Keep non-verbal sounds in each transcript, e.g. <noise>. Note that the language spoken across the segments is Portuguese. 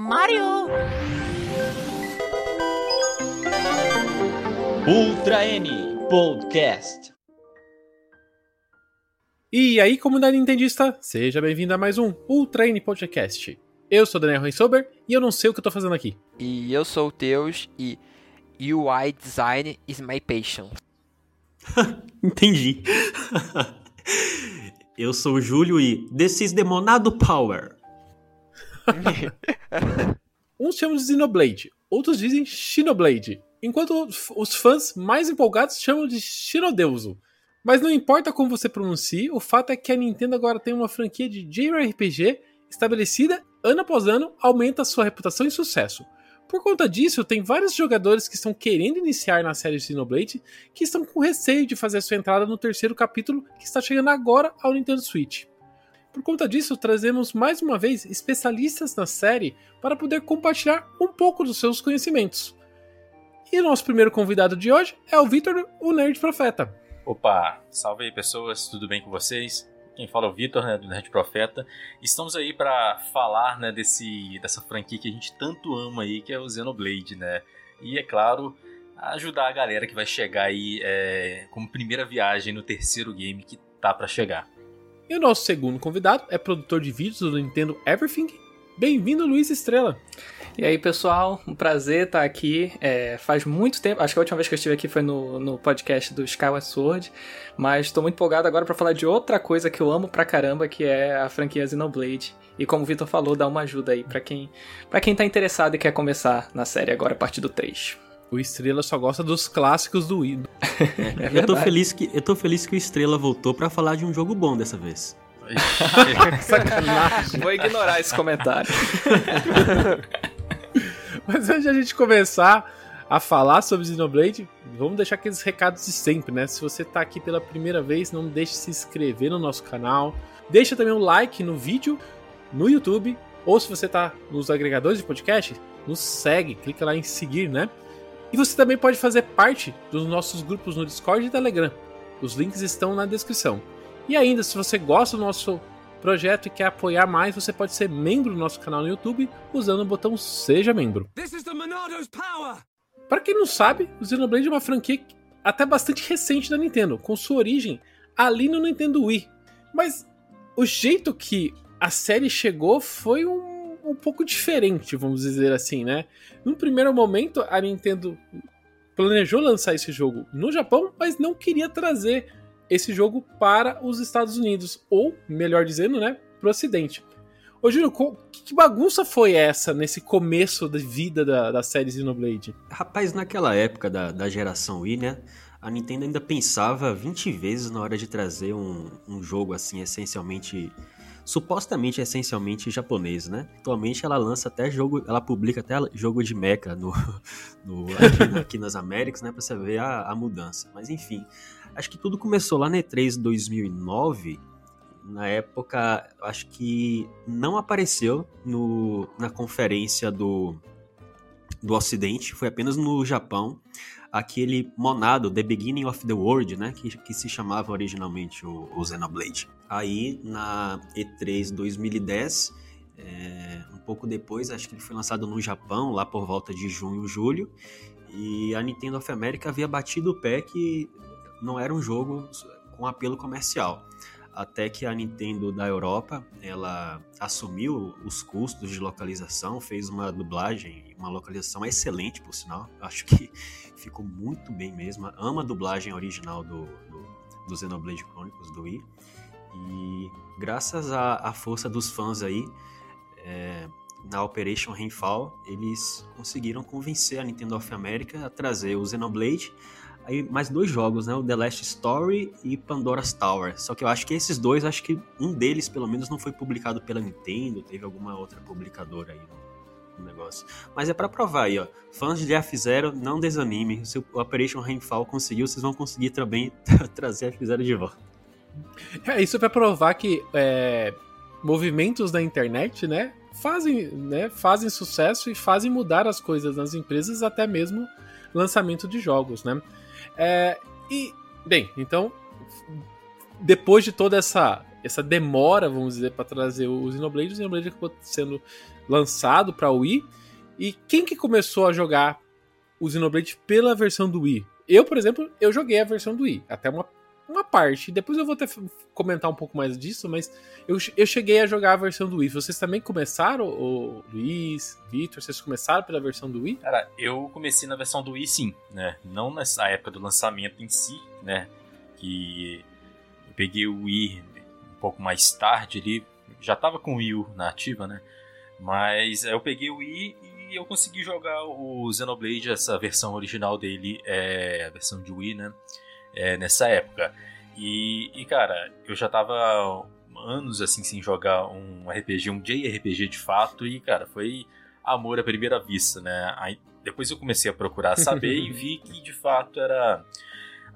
Mario! Ultra N Podcast. E aí, comunidade nintendista, seja bem-vindo a mais um Ultra N Podcast. Eu sou Daniel Rensober e eu não sei o que eu tô fazendo aqui. E eu sou o Teus e UI Design is my passion. <laughs> Entendi. <laughs> eu sou o Júlio e This is Demonado Power. <laughs> Uns chamam de Xenoblade, outros dizem Shinoblade, enquanto os fãs mais empolgados chamam de Shinodeuso. Mas não importa como você pronuncie, o fato é que a Nintendo agora tem uma franquia de JRPG estabelecida ano após ano, aumenta sua reputação e sucesso. Por conta disso, tem vários jogadores que estão querendo iniciar na série Xenoblade que estão com receio de fazer sua entrada no terceiro capítulo que está chegando agora ao Nintendo Switch. Por conta disso, trazemos mais uma vez especialistas na série para poder compartilhar um pouco dos seus conhecimentos. E o nosso primeiro convidado de hoje é o Vitor, o Nerd Profeta. Opa, salve aí pessoas, tudo bem com vocês? Quem fala é o Vitor, né, do Nerd Profeta. Estamos aí para falar, né, desse, dessa franquia que a gente tanto ama aí, que é o Xenoblade, né? E, é claro, ajudar a galera que vai chegar aí é, como primeira viagem no terceiro game que tá para chegar. E o nosso segundo convidado é produtor de vídeos do Nintendo Everything. Bem-vindo, Luiz Estrela. E aí, pessoal, um prazer estar aqui. É, faz muito tempo, acho que a última vez que eu estive aqui foi no, no podcast do Skyward Sword, mas estou muito empolgado agora para falar de outra coisa que eu amo pra caramba, que é a franquia Xenoblade. E como o Vitor falou, dar uma ajuda aí para quem, pra quem tá interessado e quer começar na série agora, a partir do 3. O Estrela só gosta dos clássicos do Wii. É <laughs> eu, tô feliz que, eu tô feliz que o Estrela voltou para falar de um jogo bom dessa vez. <laughs> Sacanagem. Vou ignorar esse comentário. <laughs> Mas antes de a gente começar a falar sobre Xenoblade, vamos deixar aqueles recados de sempre, né? Se você tá aqui pela primeira vez, não deixe de se inscrever no nosso canal. Deixa também um like no vídeo no YouTube. Ou se você tá nos agregadores de podcast, nos segue, clica lá em seguir, né? E você também pode fazer parte dos nossos grupos no Discord e Telegram. Os links estão na descrição. E ainda, se você gosta do nosso projeto e quer apoiar mais, você pode ser membro do nosso canal no YouTube usando o botão Seja Membro. Para quem não sabe, o Xenoblade é uma franquia até bastante recente da Nintendo, com sua origem ali no Nintendo Wii. Mas o jeito que a série chegou foi um, um pouco diferente, vamos dizer assim, né? Num primeiro momento, a Nintendo planejou lançar esse jogo no Japão, mas não queria trazer esse jogo para os Estados Unidos, ou, melhor dizendo, né, para o Ocidente. Ô, Júlio, que bagunça foi essa nesse começo da vida da, da série Xenoblade? Rapaz, naquela época da, da geração Wii, né, a Nintendo ainda pensava 20 vezes na hora de trazer um, um jogo assim, essencialmente supostamente essencialmente japonês, né? Atualmente ela lança até jogo, ela publica até jogo de mecha no, <laughs> no aqui, aqui, nas Américas, né, para você ver a, a, mudança. Mas enfim, acho que tudo começou lá na E3 2009. Na época, acho que não apareceu no, na conferência do, do Ocidente, foi apenas no Japão aquele monado, The Beginning of the World, né, que, que se chamava originalmente o, o Xenoblade. Aí, na E3 2010, é, um pouco depois, acho que ele foi lançado no Japão, lá por volta de junho, julho, e a Nintendo of America havia batido o pé que não era um jogo com apelo comercial até que a Nintendo da Europa ela assumiu os custos de localização, fez uma dublagem, uma localização excelente, por sinal. Acho que ficou muito bem mesmo. Ama a dublagem original do, do, do Xenoblade Chronicles do Wii. E graças à, à força dos fãs aí, é, na Operation Rainfall, eles conseguiram convencer a Nintendo of America a trazer o Xenoblade aí mais dois jogos, né? O The Last Story e Pandora's Tower. Só que eu acho que esses dois, acho que um deles, pelo menos, não foi publicado pela Nintendo, teve alguma outra publicadora aí no, no negócio. Mas é para provar aí, ó. Fãs de F-Zero, não desanime. Se o Operation Rainfall conseguiu, vocês vão conseguir também <laughs> trazer F-Zero de volta. É, isso é pra provar que é, movimentos da internet, né? Fazem, né, fazem sucesso e fazem mudar as coisas nas empresas, até mesmo lançamento de jogos, né? É, e, bem, então, depois de toda essa, essa demora, vamos dizer, para trazer o Xenoblade, o Xenoblade acabou sendo lançado para Wii. E quem que começou a jogar o Xenoblade pela versão do Wii? Eu, por exemplo, eu joguei a versão do Wii, até uma, uma parte. Depois eu vou até comentar um pouco mais disso, mas eu, eu cheguei a jogar a versão do Wii. Vocês também começaram, o Luiz, Victor, vocês começaram pela versão do Wii? Cara, eu comecei na versão do Wii sim, né? Não nessa época do lançamento em si, né? Que eu peguei o Wii um pouco mais tarde ali, já tava com o Wii U na ativa, né? Mas eu peguei o Wii e eu consegui jogar o Xenoblade, essa versão original dele, é, a versão de Wii, né? É, nessa época. E, e, cara, eu já tava anos assim sem jogar um RPG, um JRPG de fato, e, cara, foi amor à primeira vista, né? Aí, depois eu comecei a procurar saber e vi que de fato era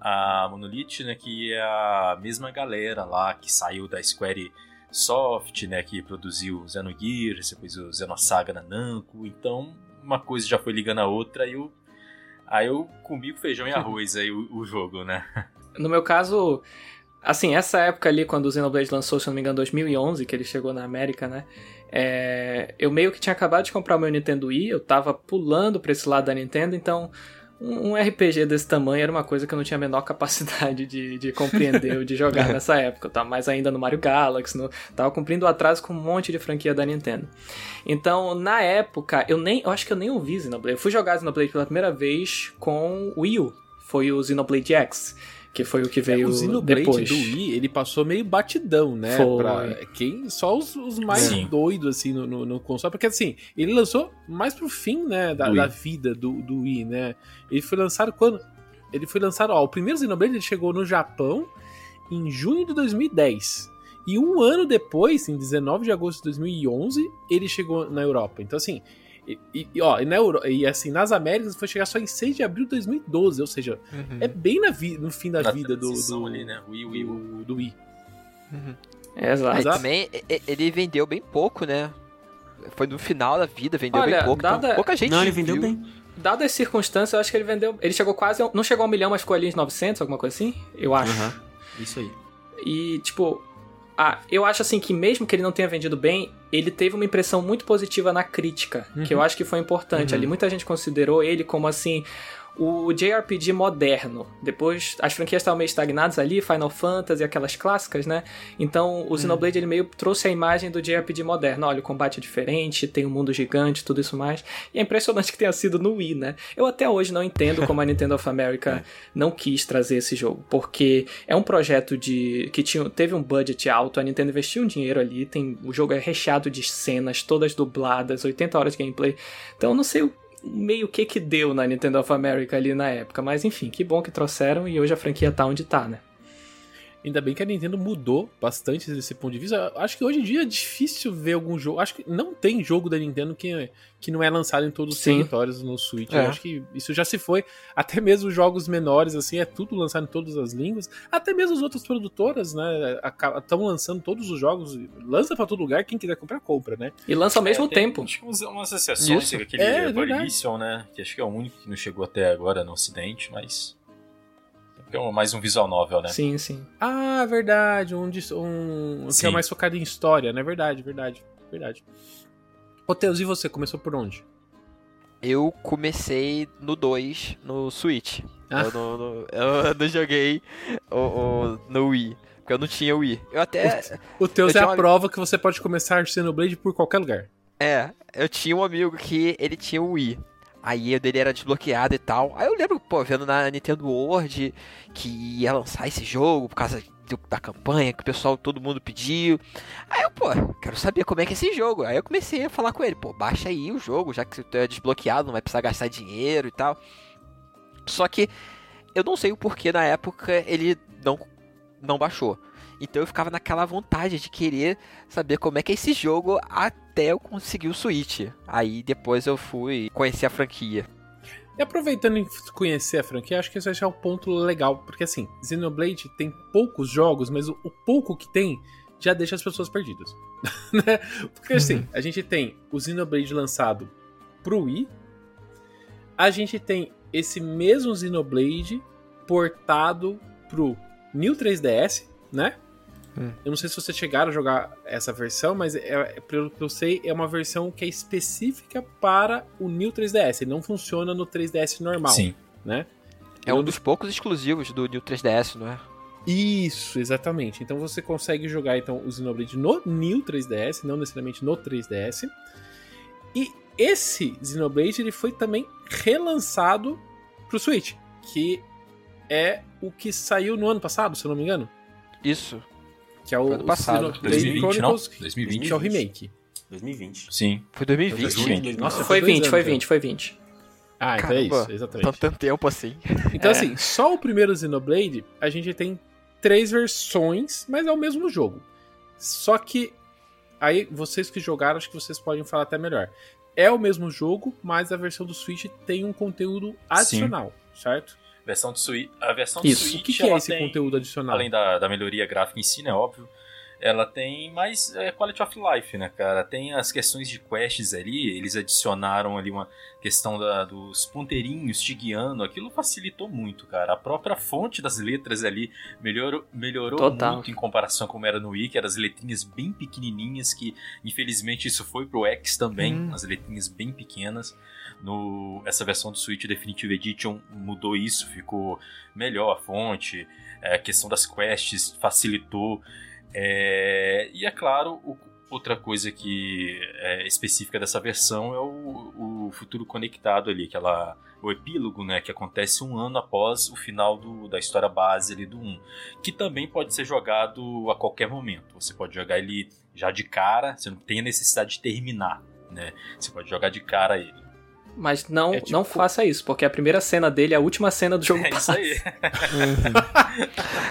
a Monolith, né? Que é a mesma galera lá que saiu da Square Soft, né, que produziu Xenogears, depois o Xenosaga na Namco, então uma coisa já foi ligando a outra e eu, aí eu comi com feijão e arroz aí o, o, jogo, né. <laughs> No meu caso, assim, essa época ali quando o Xenoblade lançou, se não me engano, 2011, que ele chegou na América, né, é, eu meio que tinha acabado de comprar o meu Nintendo Wii, eu tava pulando pra esse lado da Nintendo, então um RPG desse tamanho era uma coisa que eu não tinha a menor capacidade de, de compreender ou de jogar <laughs> nessa época. Eu tava mais ainda no Mario Galaxy, no, tava cumprindo atraso com um monte de franquia da Nintendo. Então, na época, eu nem. Eu acho que eu nem ouvi Xenoblade. Eu fui jogar Xenoblade pela primeira vez com o Wii U. Foi o Xenoblade X que foi o que veio é, o Xenoblade depois. do Wii, ele passou meio batidão, né? Foi. Pra quem, só os, os mais Sim. doidos, assim, no, no, no, console. Porque, assim, ele lançou mais pro fim, né, da, da vida do, do Wii, né? Ele foi lançado quando... Ele foi lançado, ó, o primeiro Xenoblade ele chegou no Japão em junho de 2010. E um ano depois, em 19 de agosto de 2011, ele chegou na Europa. Então, assim, e, e, ó, e, na Euro, e assim, nas Américas foi chegar só em 6 de abril de 2012, ou seja, uhum. é bem na vi, no fim da na vida do, do, ali, né? Wii, Wii, do, do Wii. Uhum. É, exato. também ele vendeu bem pouco, né? Foi no final da vida, vendeu Olha, bem pouco. Então dada... Então, pouca gente. Não, ele vendeu viu. bem. Dadas as circunstâncias, eu acho que ele vendeu. Ele chegou quase. Não chegou a um milhão, mas ficou ali em 900, alguma coisa assim? Eu acho. Uhum. Isso aí. E, tipo, ah, eu acho assim que mesmo que ele não tenha vendido bem, ele teve uma impressão muito positiva na crítica, uhum. que eu acho que foi importante. Uhum. Ali muita gente considerou ele como assim o JRPG moderno. Depois as franquias estavam meio estagnadas ali, Final Fantasy, aquelas clássicas, né? Então o hum. Xenoblade ele meio trouxe a imagem do JRPG moderno. Olha, o combate é diferente, tem um mundo gigante, tudo isso mais. E é impressionante que tenha sido no Wii, né? Eu até hoje não entendo como a Nintendo of America <laughs> não quis trazer esse jogo, porque é um projeto de que tinha, teve um budget alto, a Nintendo investiu um dinheiro ali, tem o jogo é recheado de cenas, todas dubladas, 80 horas de gameplay. Então eu não sei o meio que que deu na Nintendo of America ali na época. Mas enfim, que bom que trouxeram e hoje a franquia tá onde tá, né? Ainda bem que a Nintendo mudou bastante desse ponto de vista. Acho que hoje em dia é difícil ver algum jogo. Acho que não tem jogo da Nintendo que, que não é lançado em todos os Sim. territórios no Switch. É. Eu acho que isso já se foi. Até mesmo jogos menores, assim, é tudo lançado em todas as línguas. Até mesmo as outras produtoras, né? Estão lançando todos os jogos. Lança pra todo lugar, quem quiser comprar, compra, né? E lança ao mesmo é, tempo. Acho que umas exceções, aquele é, Volition, né? Que acho que é o único que não chegou até agora no ocidente, mas é mais um visual novel, né? Sim, sim. Ah, verdade. Um, um que é mais focado em história, né? Verdade, verdade, verdade. Ô, Teus, e você? Começou por onde? Eu comecei no 2, no Switch. Ah. Eu, não, no, eu <laughs> não joguei o, o, no Wii. Porque eu não tinha Wii. Eu até. O, o Teus é a uma... prova que você pode começar Xenoblade por qualquer lugar. É, eu tinha um amigo que ele tinha o Wii. Aí o dele era desbloqueado e tal. Aí eu lembro, pô, vendo na Nintendo World que ia lançar esse jogo por causa da campanha que o pessoal, todo mundo pediu. Aí eu, pô, quero saber como é que é esse jogo. Aí eu comecei a falar com ele, pô, baixa aí o jogo, já que você é desbloqueado, não vai precisar gastar dinheiro e tal. Só que eu não sei o porquê na época ele não, não baixou. Então eu ficava naquela vontade de querer saber como é que é esse jogo até eu conseguir o Switch. Aí depois eu fui conhecer a franquia. E aproveitando em conhecer a franquia, acho que esse é o ponto legal, porque assim, Xenoblade tem poucos jogos, mas o, o pouco que tem já deixa as pessoas perdidas. <laughs> né? Porque assim, uhum. a gente tem o Xenoblade lançado pro Wii, a gente tem esse mesmo Xenoblade portado pro New 3DS, né? Hum. Eu não sei se vocês chegaram a jogar essa versão, mas é, é, pelo que eu sei, é uma versão que é específica para o New 3DS. Ele não funciona no 3DS normal, Sim. né? É um dos poucos exclusivos do New 3DS, não é? Isso, exatamente. Então você consegue jogar então o Xenoblade no New 3DS, não necessariamente no 3DS. E esse Xenoblade ele foi também relançado pro Switch, que é o que saiu no ano passado, se eu não me engano, Isso. Que é o Foi ano passado. Xenoblade 2020, não? Chronicles, 2020. que é o remake. 2020. Sim. Foi 2020. Junho. Nossa, Foi dois 20, anos, foi né? 20, foi 20. Ah, então é Caramba, isso, exatamente. Tanto, tanto tempo assim. Então, É. assim, só o primeiro Xenoblade, a gente tem três versões, mas é o mesmo jogo. Só que, aí, vocês que jogaram, acho que vocês podem falar até melhor. É o mesmo jogo, mas a versão do Switch tem um conteúdo adicional, certo? Versão do Switch, a versão Isso. do O Switch, que, que é ela esse tem, conteúdo adicional? além da, da melhoria gráfica em si, né, óbvio, ela tem mais é, quality of life, né, cara? Tem as questões de quests ali, eles adicionaram ali uma questão da- dos ponteirinhos te guiando, aquilo facilitou muito, cara. A própria fonte das letras ali melhorou, melhorou Total. muito em comparação com como era no Wii, que eram as letrinhas bem pequenininhas, que infelizmente isso foi pro X também, Hum. as letrinhas bem pequenas. No, essa versão do Switch Definitive Edition mudou isso, ficou melhor a fonte, é, a questão das quests facilitou. É, e é claro, o- outra coisa que é específica dessa versão é o, o futuro conectado ali, aquela, o epílogo, né, que acontece um ano após o final do- da história base ali do 1, que também pode ser jogado a qualquer momento. Você pode jogar ele já de cara, você não tem a necessidade de terminar, né? Você pode jogar de cara ele. Mas não, É tipo- não faça isso, porque a primeira cena dele é a última cena do <laughs> jogo É isso aí.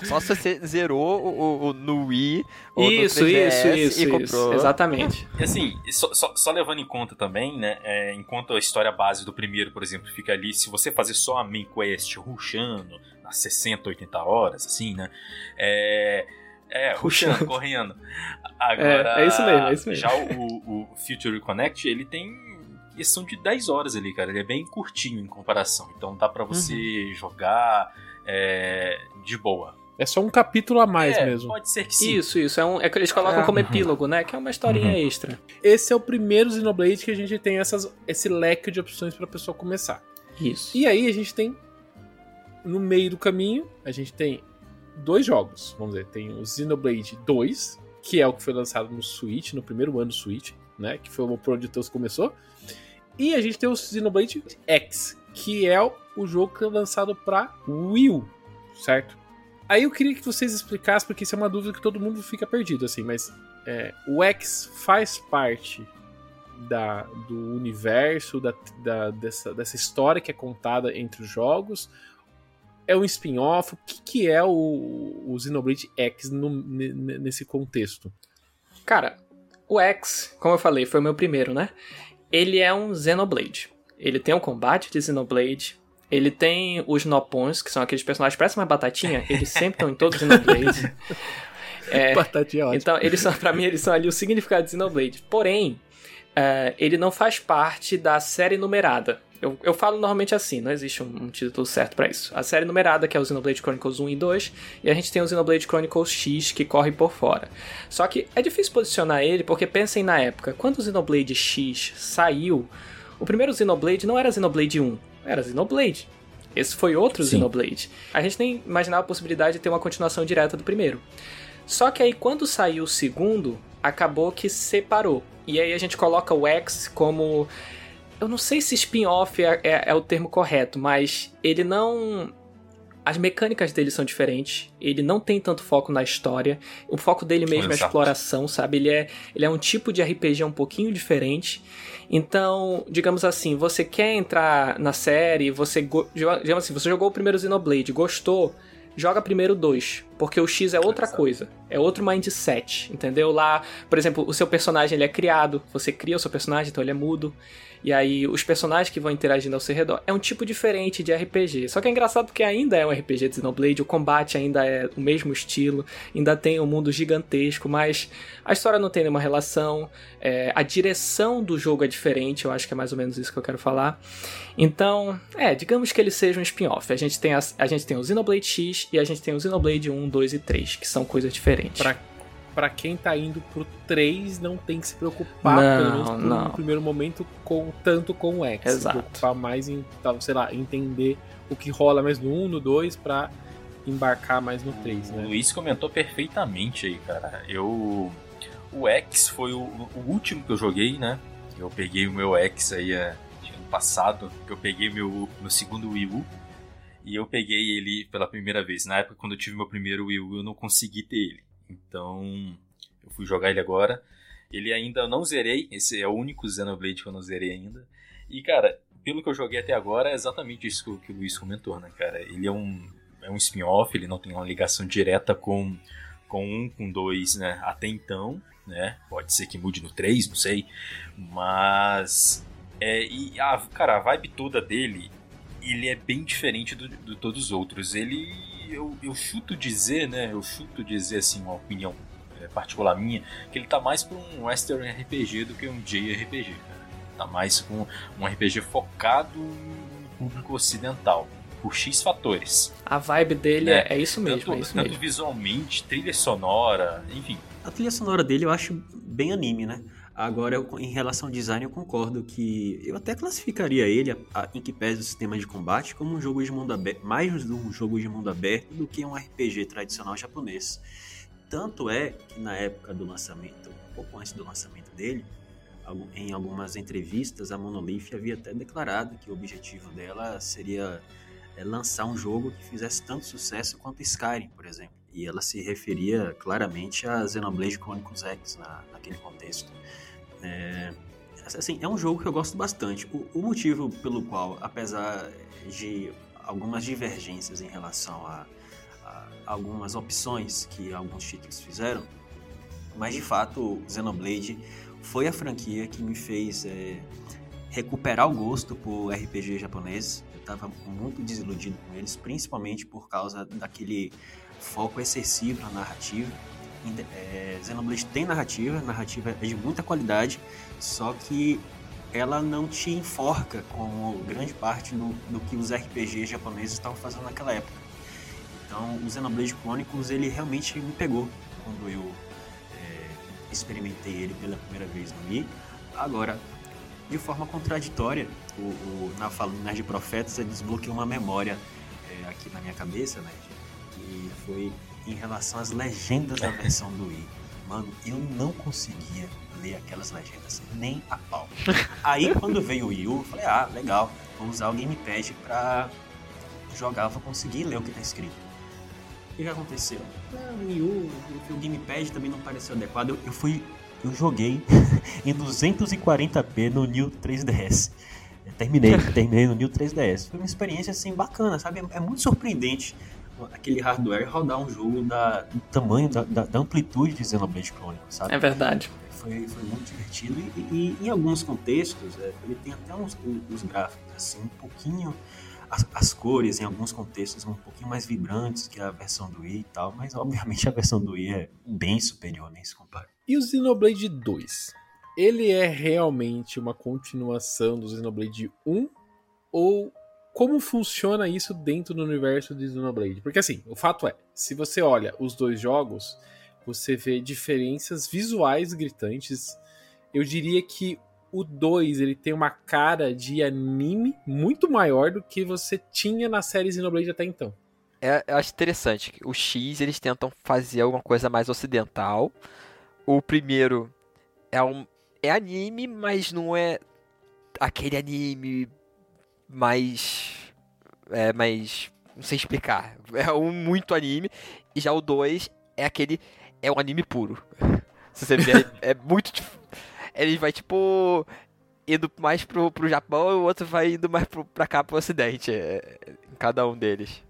Só se você zerou o, o- o- no Wii ou Isso, no 3DS isso, isso, e isso. Exatamente. E assim, só, só- só levando em conta também, né? é, enquanto a história base do primeiro, por exemplo, fica ali, se você fazer só a main quest rushando, nas 60, 80 horas, assim, né? É. É, rushando, Rushando. correndo. Agora, É, é isso mesmo, é isso mesmo. Já o, o Future Connect, ele tem questão de 10 horas ali, cara. Ele é bem curtinho em comparação. Então dá pra você Uhum. jogar é, de boa. É só um capítulo a mais é, mesmo. Pode ser que sim. Isso, isso. É, um, é que eles colocam É. como epílogo, né? Que é uma historinha Uhum. extra. Esse é o primeiro Xenoblade que a gente tem essas, esse leque de opções pra pessoa começar. Isso. E aí a gente tem no meio do caminho, a gente tem dois jogos, vamos dizer, tem o Xenoblade 2, que é o que foi lançado no Switch, no primeiro ano do Switch, né, que foi por onde o Teus começou. E a gente tem o Xenoblade X, que é o- jogo que foi lançado para Wii certo? Aí eu queria que vocês explicassem, porque isso é uma dúvida que todo mundo fica perdido, assim, mas é, o X faz parte da, do universo, da, da- dessa, dessa história que é contada entre os jogos? É um spin-off? O que, que é o, o Xenoblade X no- ne- ne- nesse contexto? Cara, o X, como eu falei, foi o meu primeiro, né? Ele é um Xenoblade. Ele tem o combate de Xenoblade. Ele tem os Nopons, que são aqueles personagens que parecem uma batatinha. Eles sempre estão em todos os Xenoblades. <laughs> É, Batatinha ótima. então, eles são, pra mim, eles são ali o significado de Xenoblade. Porém, é, ele não faz parte da série numerada. Eu, eu falo normalmente assim, não existe um, um título certo pra isso. A série numerada, que é o Xenoblade Chronicles 1 e 2, e a gente tem o Xenoblade Chronicles X, que corre por fora. Só que é difícil posicionar ele, porque pensem na época, quando o Xenoblade X saiu, o primeiro Xenoblade não era Xenoblade 1, era Xenoblade. Esse foi outro Sim. Xenoblade. A gente nem imaginava a possibilidade de ter uma continuação direta do primeiro. Só que aí quando saiu o segundo, acabou que separou. E aí a gente coloca o X como. Eu não sei se spin-off é, é- é o termo correto, mas ele não. As mecânicas dele são diferentes. Ele não tem tanto foco na história. O foco dele mesmo é a Exato. exploração, sabe? Ele é, ele é um tipo de RPG um pouquinho diferente. Então, digamos assim, você quer entrar na série, você. Digamos assim, você jogou o primeiro Xenoblade, gostou joga primeiro 2, porque o X é outra Exato. coisa, é outro mindset, entendeu? Lá, por exemplo, o seu personagem ele é criado, você cria o seu personagem, então ele é mudo, e aí os personagens que vão interagindo ao seu redor é um tipo diferente de RPG. Só que é engraçado porque ainda é um RPG de Xenoblade, o combate ainda é o mesmo estilo, ainda tem um mundo gigantesco, mas a história não tem nenhuma relação, é, a direção do jogo é diferente, eu acho que é mais ou menos isso que eu quero falar. Então, é, digamos que ele seja um spin-off. A gente tem a, gente tem o Xenoblade X e a gente tem o Xenoblade 1, 2 e 3, que são coisas diferentes. Pra pra quem tá indo pro 3 não tem que se preocupar, Não, pelo menos por não. um primeiro momento, com, tanto com o X. Exato. Se preocupar mais em, tal, sei lá, entender o que rola mais no 1, no 2, pra embarcar mais no 3, O né? Luiz comentou perfeitamente aí, cara. Eu. O X foi o, o último que eu joguei, né? Eu peguei o meu X aí é, ano passado, que eu peguei meu, meu segundo Wii U. E eu peguei ele pela primeira vez. Na época, quando eu tive meu primeiro Wii U, eu não consegui ter ele. Então, eu fui jogar ele agora. Ele ainda não zerei. Esse é o único Xenoblade que eu não zerei ainda. E, cara, pelo que eu joguei até agora, é exatamente isso que, o- Luiz comentou, né, cara? Ele é um, é um spin-off, ele não tem uma ligação direta com, com um, com dois, né? Até então, né? Pode ser que mude no 3, não sei. Mas. É, e a, cara, a vibe toda dele, ele é bem diferente de todos os outros. Ele. Eu, eu chuto dizer, né? Eu chuto dizer assim, uma opinião é, particular minha, que ele tá mais pra um Western RPG do que um JRPG, cara. Tá mais com um RPG focado no público ocidental. Por X fatores. A vibe dele É, é, é isso mesmo, tanto é isso tanto mesmo. visualmente, trilha sonora, enfim. A trilha sonora dele eu acho bem anime, né? Agora, eu- em relação ao design, eu concordo que eu até classificaria ele, a- a- em que pese o sistema de combate, como um jogo de mundo aberto, mais um jogo de mundo aberto do que um RPG tradicional japonês. Tanto é que na época do lançamento, um pouco antes do lançamento dele, em algumas entrevistas, a Monolith havia até declarado que o objetivo dela seria é, lançar um jogo que fizesse tanto sucesso quanto Skyrim, por exemplo. E ela se referia claramente a Xenoblade Chronicles X na, naquele contexto. É, assim, é um jogo que eu gosto bastante. O, o motivo pelo qual, apesar de algumas divergências em relação a, a algumas opções que alguns títulos fizeram, mas de fato Xenoblade foi a franquia que me fez é, recuperar o gosto por RPG japonês. Eu estava muito desiludido com eles, principalmente por causa daquele foco excessivo na narrativa. É, Xenoblade tem narrativa, a narrativa é de muita qualidade, só que ela não te enforca como grande parte do, do que os RPGs japoneses estavam fazendo naquela época. Então, o Xenoblade Chronicles ele realmente me pegou quando eu é, experimentei ele pela primeira vez no Wii. Agora, de forma contraditória, o, o, na falando Nerd Profetas, ele desbloqueou uma memória é, aqui na minha cabeça, né? Que foi em relação às legendas da versão do Wii. Mano, eu não conseguia ler aquelas legendas, nem a pau. Aí quando veio o Wii U, eu falei, ah, legal, vou usar o Gamepad pra jogar, vou conseguir ler o que tá escrito. O que, que aconteceu? Ah, o Wii U, o Gamepad também não pareceu adequado. Eu, eu fui, eu joguei <laughs> em 240p no New 3DS. Eu terminei, terminei no New 3DS. Foi uma experiência assim bacana, sabe? É muito surpreendente aquele hardware rodar um jogo da, do tamanho, da, da, da amplitude de Xenoblade Chronicles, sabe? É verdade. Foi, foi muito divertido e, e- e em alguns contextos é, ele tem até uns, uns gráficos assim um pouquinho as, as cores em alguns contextos um pouquinho mais vibrantes que a versão do Wii e tal, mas obviamente <laughs> a versão do Wii é bem superior, nem se compara. E o Xenoblade 2? Ele é realmente uma continuação do Xenoblade 1? Ou como funciona isso dentro do universo de Xenoblade? Porque assim, o fato é, se você olha os dois jogos, você vê diferenças visuais gritantes. Eu diria que o 2 ele tem uma cara de anime muito maior do que você tinha na série Xenoblade até então. É, eu acho interessante. que O X eles tentam fazer alguma coisa mais ocidental. O primeiro é um é anime, mas não é aquele anime mais é mais não sei explicar. É um muito anime e já o 2 é aquele é um anime puro. <laughs> Se você ver é muito dif- ele vai tipo indo mais pro, pro Japão e o outro vai indo mais pro, pra cá pro ocidente, é, cada um deles.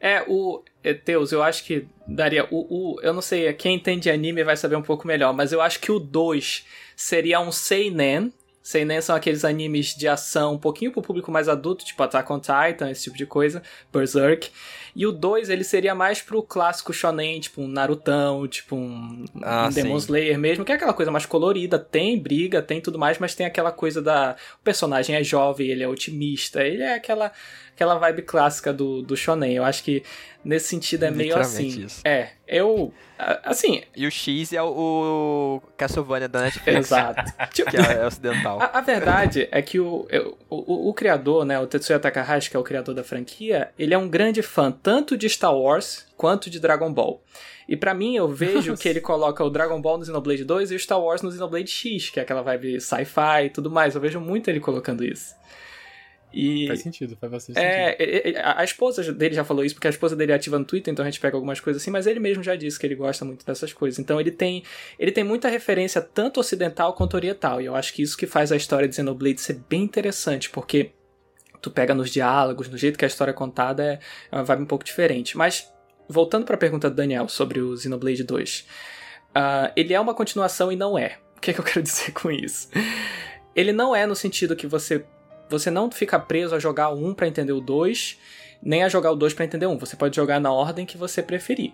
É, o Teus, eu acho que daria. O, o, eu não sei, quem entende anime vai saber um pouco melhor, mas eu acho que o 2 seria um Seinen. Seinen são aqueles animes de ação um pouquinho pro público mais adulto, tipo Attack on Titan, esse tipo de coisa, Berserk. E o 2 ele seria mais pro clássico shonen, tipo um Narutão, tipo um, Ah, um Demon sim. Slayer mesmo, que é aquela coisa mais colorida, tem briga, tem tudo mais, mas tem aquela coisa da. O personagem é jovem, ele é otimista, ele é aquela aquela vibe clássica do, do shonen. Eu acho que nesse sentido é meio assim. isso. É, eu. Assim, E o X é o, o Castlevania da Netflix, exato. Tipo, <laughs> que é ocidental. A, a verdade é que o, o, o, o criador, né, o Tetsuya Takahashi, que é o criador da franquia, ele é um grande fã tanto de Star Wars quanto de Dragon Ball. E pra mim, eu vejo que ele coloca o Dragon Ball no Xenoblade 2 e o Star Wars no Xenoblade X, que é aquela vibe sci-fi e tudo mais. Eu vejo muito ele colocando isso. E... Faz sentido, faz bastante sentido. É, é, é, a a esposa dele já falou isso, porque a esposa dele é ativa no Twitter, então a gente pega algumas coisas assim, mas ele mesmo já disse que ele gosta muito dessas coisas. Então ele tem, ele tem muita referência tanto ocidental quanto oriental, e eu acho que isso que faz a história de Xenoblade ser bem interessante, porque tu pega nos diálogos, no jeito que a história é contada, é uma vibe um pouco diferente. Mas, voltando pra pergunta do Daniel sobre o Xenoblade 2, ah, ele é uma continuação e não é. O que, é que eu quero <laughs> dizer com isso? Ele não é no sentido que você você não fica preso a jogar 1 para entender o 2, nem a jogar o 2 para entender 1. Você pode jogar na ordem que você preferir.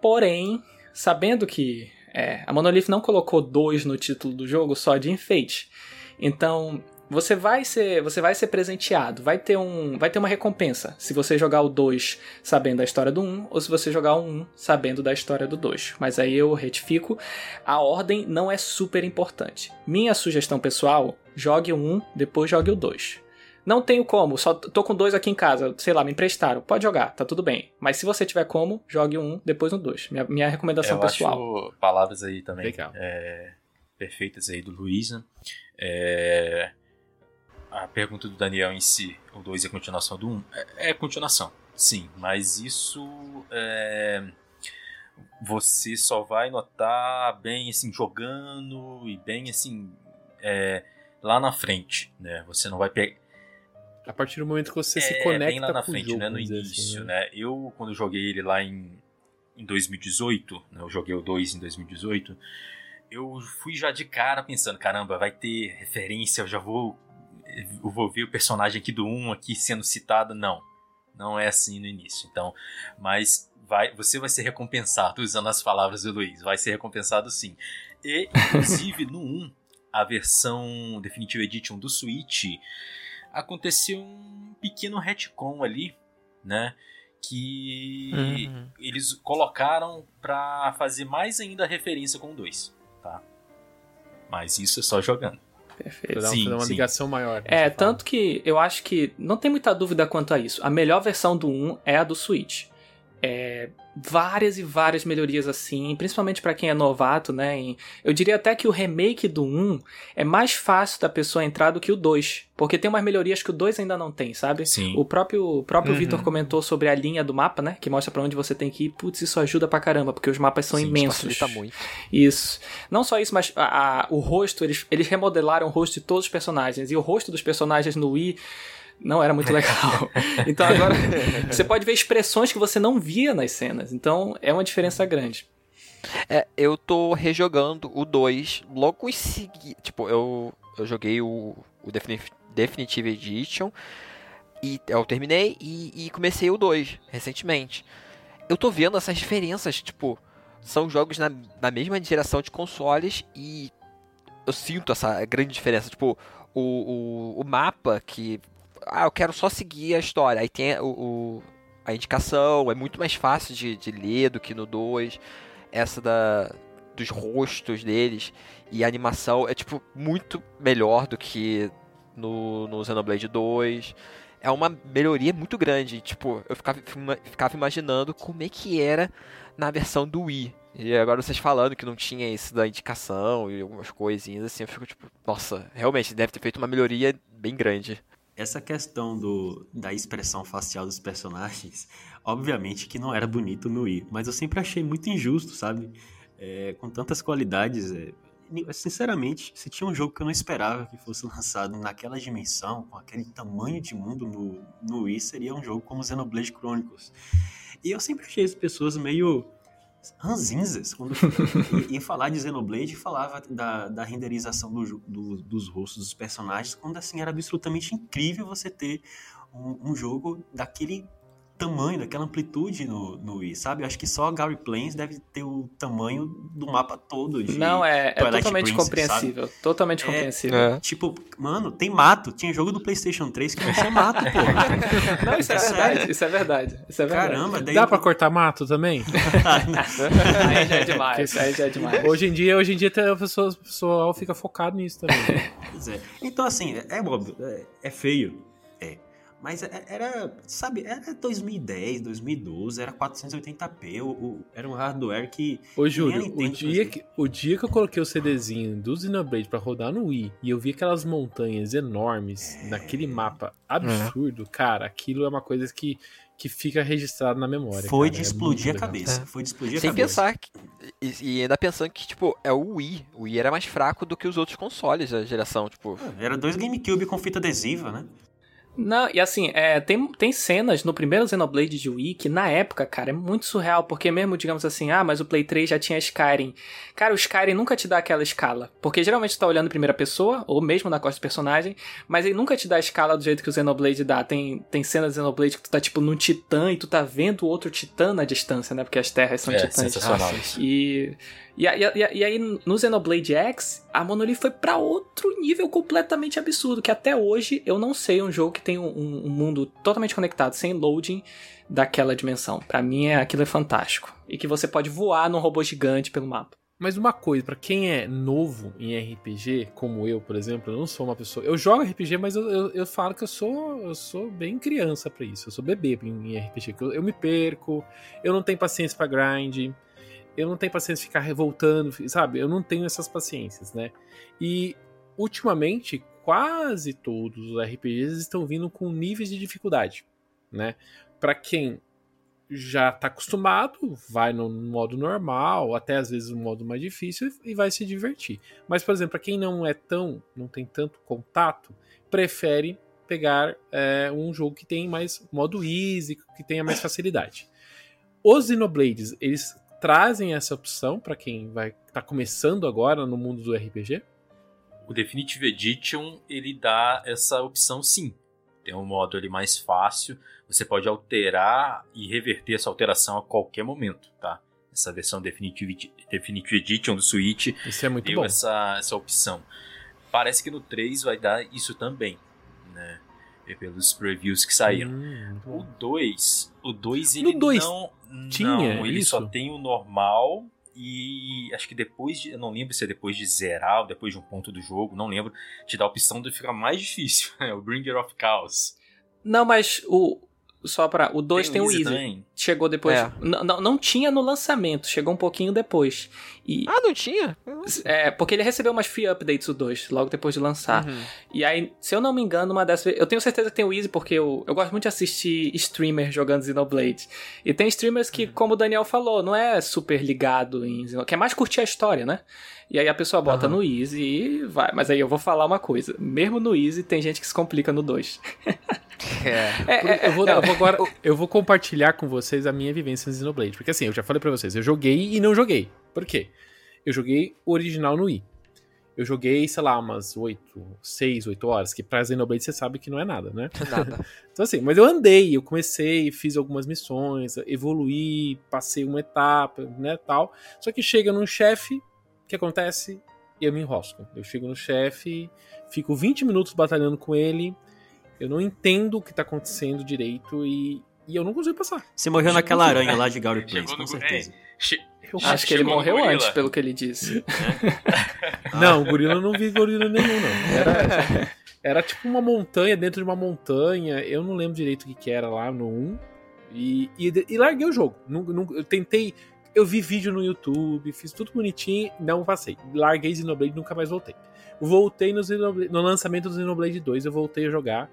Porém, sabendo que é, a Monolith não colocou 2 no título do jogo só de enfeite. Então, você vai ser, você vai ser presenteado, vai ter um, vai ter uma recompensa se você jogar o 2 sabendo da história do 1 ou se você jogar o 1 sabendo da história do 2. Mas aí eu retifico, a ordem não é super importante. Minha sugestão pessoal, jogue o 1, depois jogue o 2. Não tenho como, só tô com dois aqui em casa, sei lá, me emprestaram. Pode jogar, tá tudo bem. Mas se você tiver como, jogue o 1, depois o 2. Minha, minha recomendação eu pessoal. acho palavras aí também Legal. é, perfeitas aí do Luiz, né? É, a pergunta do Daniel em si, o 2 é continuação do 1? Um, é, é continuação, sim, mas isso é, você só vai notar bem assim, jogando e bem assim, é, lá na frente, né? Você não vai pegar. A partir do momento que você se É, conecta bem lá na com frente, o jogo, né? No início, assim, né? Eu, quando joguei ele lá em, em 2018, né? eu joguei o 2 em 2018, eu fui já de cara pensando, caramba, vai ter referência, eu já vou, eu vou ver o personagem aqui do 1 aqui sendo citado. Não, não é assim no início. Então, mas vai, você vai ser recompensado, usando as palavras do Luiz, vai ser recompensado sim. E, inclusive, no 1, a versão Definitive Edition do Switch, aconteceu um pequeno retcon ali, né? Que Uhum. eles colocaram pra fazer mais ainda referência com o 2, tá? Mas isso é só jogando. Perfeito. Pra dar, Sim, uma sim. ligação maior. É, você fala. tanto que eu acho que não tem muita dúvida quanto a isso. A melhor versão do 1 é a do Switch. É, várias e várias melhorias assim, principalmente pra quem é novato, né? eu diria até que o remake do 1 é mais fácil da pessoa entrar do que o 2, porque tem umas melhorias que o 2 ainda não tem, sabe? Sim. O próprio, o próprio Uhum. Vitor comentou sobre a linha do mapa, né? Que mostra pra onde você tem que ir. Putz, isso ajuda pra caramba, porque os mapas são Sim, imensos. Muito. Isso. Não só isso, mas a- a- o rosto, eles, eles remodelaram o rosto de todos os personagens. E o rosto dos personagens no Wii não era muito legal. <laughs> então agora você pode ver expressões que você não via nas cenas. Então é uma diferença grande. É, eu tô rejogando o 2 logo em seguida. Tipo, eu, eu joguei o, o Defini- Definitive Edition e eu terminei e, e comecei o 2 recentemente. Eu tô vendo essas diferenças, tipo, são jogos na, na mesma geração de consoles e eu sinto essa grande diferença. Tipo, o, o, o mapa que. Ah, eu quero só seguir a história. Aí tem o, o- a indicação, é muito mais fácil de, de ler do que no 2 essa da dos rostos deles e a animação é tipo muito melhor do que no, no Xenoblade 2. É uma melhoria muito grande. Tipo, eu ficava, ficava imaginando como é que era na versão do Wii. E agora vocês falando que não tinha isso da indicação e algumas coisinhas assim, eu fico tipo, nossa, realmente deve ter feito uma melhoria bem grande. Essa questão do, da expressão facial dos personagens, <laughs> obviamente que não era bonito no Wii, mas eu sempre achei muito injusto, sabe? É, com tantas qualidades, é, sinceramente, se tinha um jogo que eu não esperava que fosse <laughs> lançado naquela dimensão, com aquele tamanho de mundo no, no Wii, seria um jogo como Xenoblade Chronicles. E eu sempre achei as pessoas meio ranzinzas? Quando <laughs> ia falar de Xenoblade falava da, da renderização do, do, dos rostos dos personagens, quando assim era absolutamente incrível você ter um, um jogo daquele tamanho, daquela amplitude no, no Wii, sabe? Eu acho que só Gary Plains deve ter o tamanho do mapa todo de Não, é, é totalmente Princess, compreensível. Totalmente É, compreensível. É. Tipo, mano, tem mato. Tinha jogo do PlayStation 3 que não tinha mato, pô. <laughs> Não, isso é, É verdade, sério? isso é verdade. Isso é verdade. Caramba, daí Dá pra cortar mato também? <laughs> <laughs> Aí já é demais, aí já é demais. Hoje em dia, hoje em dia a pessoa, o pessoal fica focado nisso também. Pois é. Então, assim, é, é óbvio, é, é feio. É. Mas é- era, sabe, era 2010, 2012, era 480p. O, o- era um hardware que. Ô, a Júlio, o dia, que, o dia que eu coloquei o CDzinho do Xenoblade pra rodar no Wii e eu vi aquelas montanhas enormes naquele mapa absurdo, cara, aquilo é uma coisa que, que fica registrado na memória. Foi cara, de é explodir a cabeça. Foi de explodir a Sem cabeça. pensar que, e, e ainda pensando que, tipo, é o Wii. O Wii era mais fraco do que os outros consoles da geração, tipo. Era dois GameCube com fita adesiva, né? Não, e assim, é, tem, tem cenas no primeiro Xenoblade de Wii que na época, cara, é muito surreal, porque mesmo, digamos assim, ah, mas o Play 3 já tinha Skyrim. Cara, o Skyrim nunca te dá aquela escala, porque geralmente tu tá olhando em primeira pessoa, ou mesmo na costa do personagem, mas ele nunca te dá a escala do jeito que o Xenoblade dá. Tem, tem cenas do Xenoblade que tu tá, tipo, num titã e tu tá vendo o outro titã na distância, né, porque as terras são É, titãs. sensacional. E, e, e, e aí, no Xenoblade X, a Monolith foi pra outro nível completamente absurdo, que até hoje eu não sei um jogo que tem um, um- mundo totalmente conectado, sem loading, daquela dimensão. Pra mim, é, aquilo é fantástico. E que você pode voar num robô gigante pelo mapa. Mas uma coisa, pra quem é novo em RPG, como eu, por exemplo, eu não sou uma pessoa. Eu jogo RPG, mas eu, eu, eu falo que eu sou, eu sou bem criança pra isso. Eu sou bebê em RPG. Eu, eu me perco, eu não tenho paciência pra grind, eu não tenho paciência de ficar revoltando, sabe? Eu não tenho essas paciências, né? E ultimamente, quase todos os RPGs estão vindo com níveis de dificuldade, né? Pra quem já tá acostumado, vai no modo normal, até às vezes no modo mais difícil e vai se divertir. Mas, por exemplo, para quem não é tão, não tem tanto contato, prefere pegar é, um jogo que tem mais modo easy, que tenha mais facilidade. Os Xenoblades, eles trazem essa opção para quem vai tá começando agora no mundo do RPG? O Definitive Edition, ele dá essa opção sim. Tem um modo ali mais fácil, você pode alterar e reverter essa alteração a qualquer momento, tá? Essa versão Definitive, Definitive Edition do Switch Isso é muito deu bom. essa, essa opção. Parece que no 3 vai dar isso também, né? E Pelos previews que saíram. Hum, muito O bom. 2, o 2 No ele dois não, tinha não, ele isso? só tem o normal e acho que depois de, eu não lembro se é depois de zerar ou depois de um ponto do jogo, não lembro, te dá a opção de ficar mais difícil, <laughs> é o Bringer of Chaos. Não, mas o. Só pra. O 2 tem, o Easy. também. Chegou depois. É. Não, não tinha no lançamento, chegou um pouquinho depois. E. Ah, não tinha? É, porque ele recebeu umas free updates o 2, logo depois de lançar. Uhum. E aí, se eu não me engano, uma dessas. Eu tenho certeza que tem o Easy, porque eu, eu gosto muito de assistir streamer jogando Xenoblade. E tem streamers que, como o Daniel falou, não é super ligado em Xenoblade, quer mais curtir a história, né? E aí a pessoa bota Aham. no Easy e vai. Mas aí eu vou falar uma coisa: mesmo no Easy, tem gente que se complica no 2. <laughs> <laughs> É. É, é, eu, vou, eu vou agora, eu vou compartilhar com vocês a minha vivência no Xenoblade. Porque assim, eu já falei pra vocês, eu joguei e não joguei. Por quê? Eu joguei o original no Wii. Eu joguei, sei lá, umas 8, 6, 8 horas, que pra Xenoblade você sabe que não é nada, né? Nada. <laughs> Então assim, mas eu andei, eu comecei, fiz algumas missões, evoluí, passei uma etapa, né, tal. Só que chega num chefe, o que acontece? Eu me enrosco. Eu chego no chefe, fico 20 minutos batalhando com ele, eu não entendo o que tá acontecendo direito e, e eu não consigo passar. Você morreu naquela aranha lá de Gary Plains, <laughs> Chegou com no- certeza. Che- Eu Acho que ele morreu antes, pelo que ele disse. <laughs> Não, gorila eu não vi gorila nenhum, não. Era, <laughs> era tipo uma montanha dentro de uma montanha. Eu não lembro direito o que, que era lá no 1. E, e, e larguei o jogo. Não, não- eu tentei. Eu vi vídeo no YouTube, fiz tudo bonitinho, não passei. Larguei Xenoblade e nunca mais voltei. Voltei no, no lançamento do Xenoblade 2, eu voltei a jogar.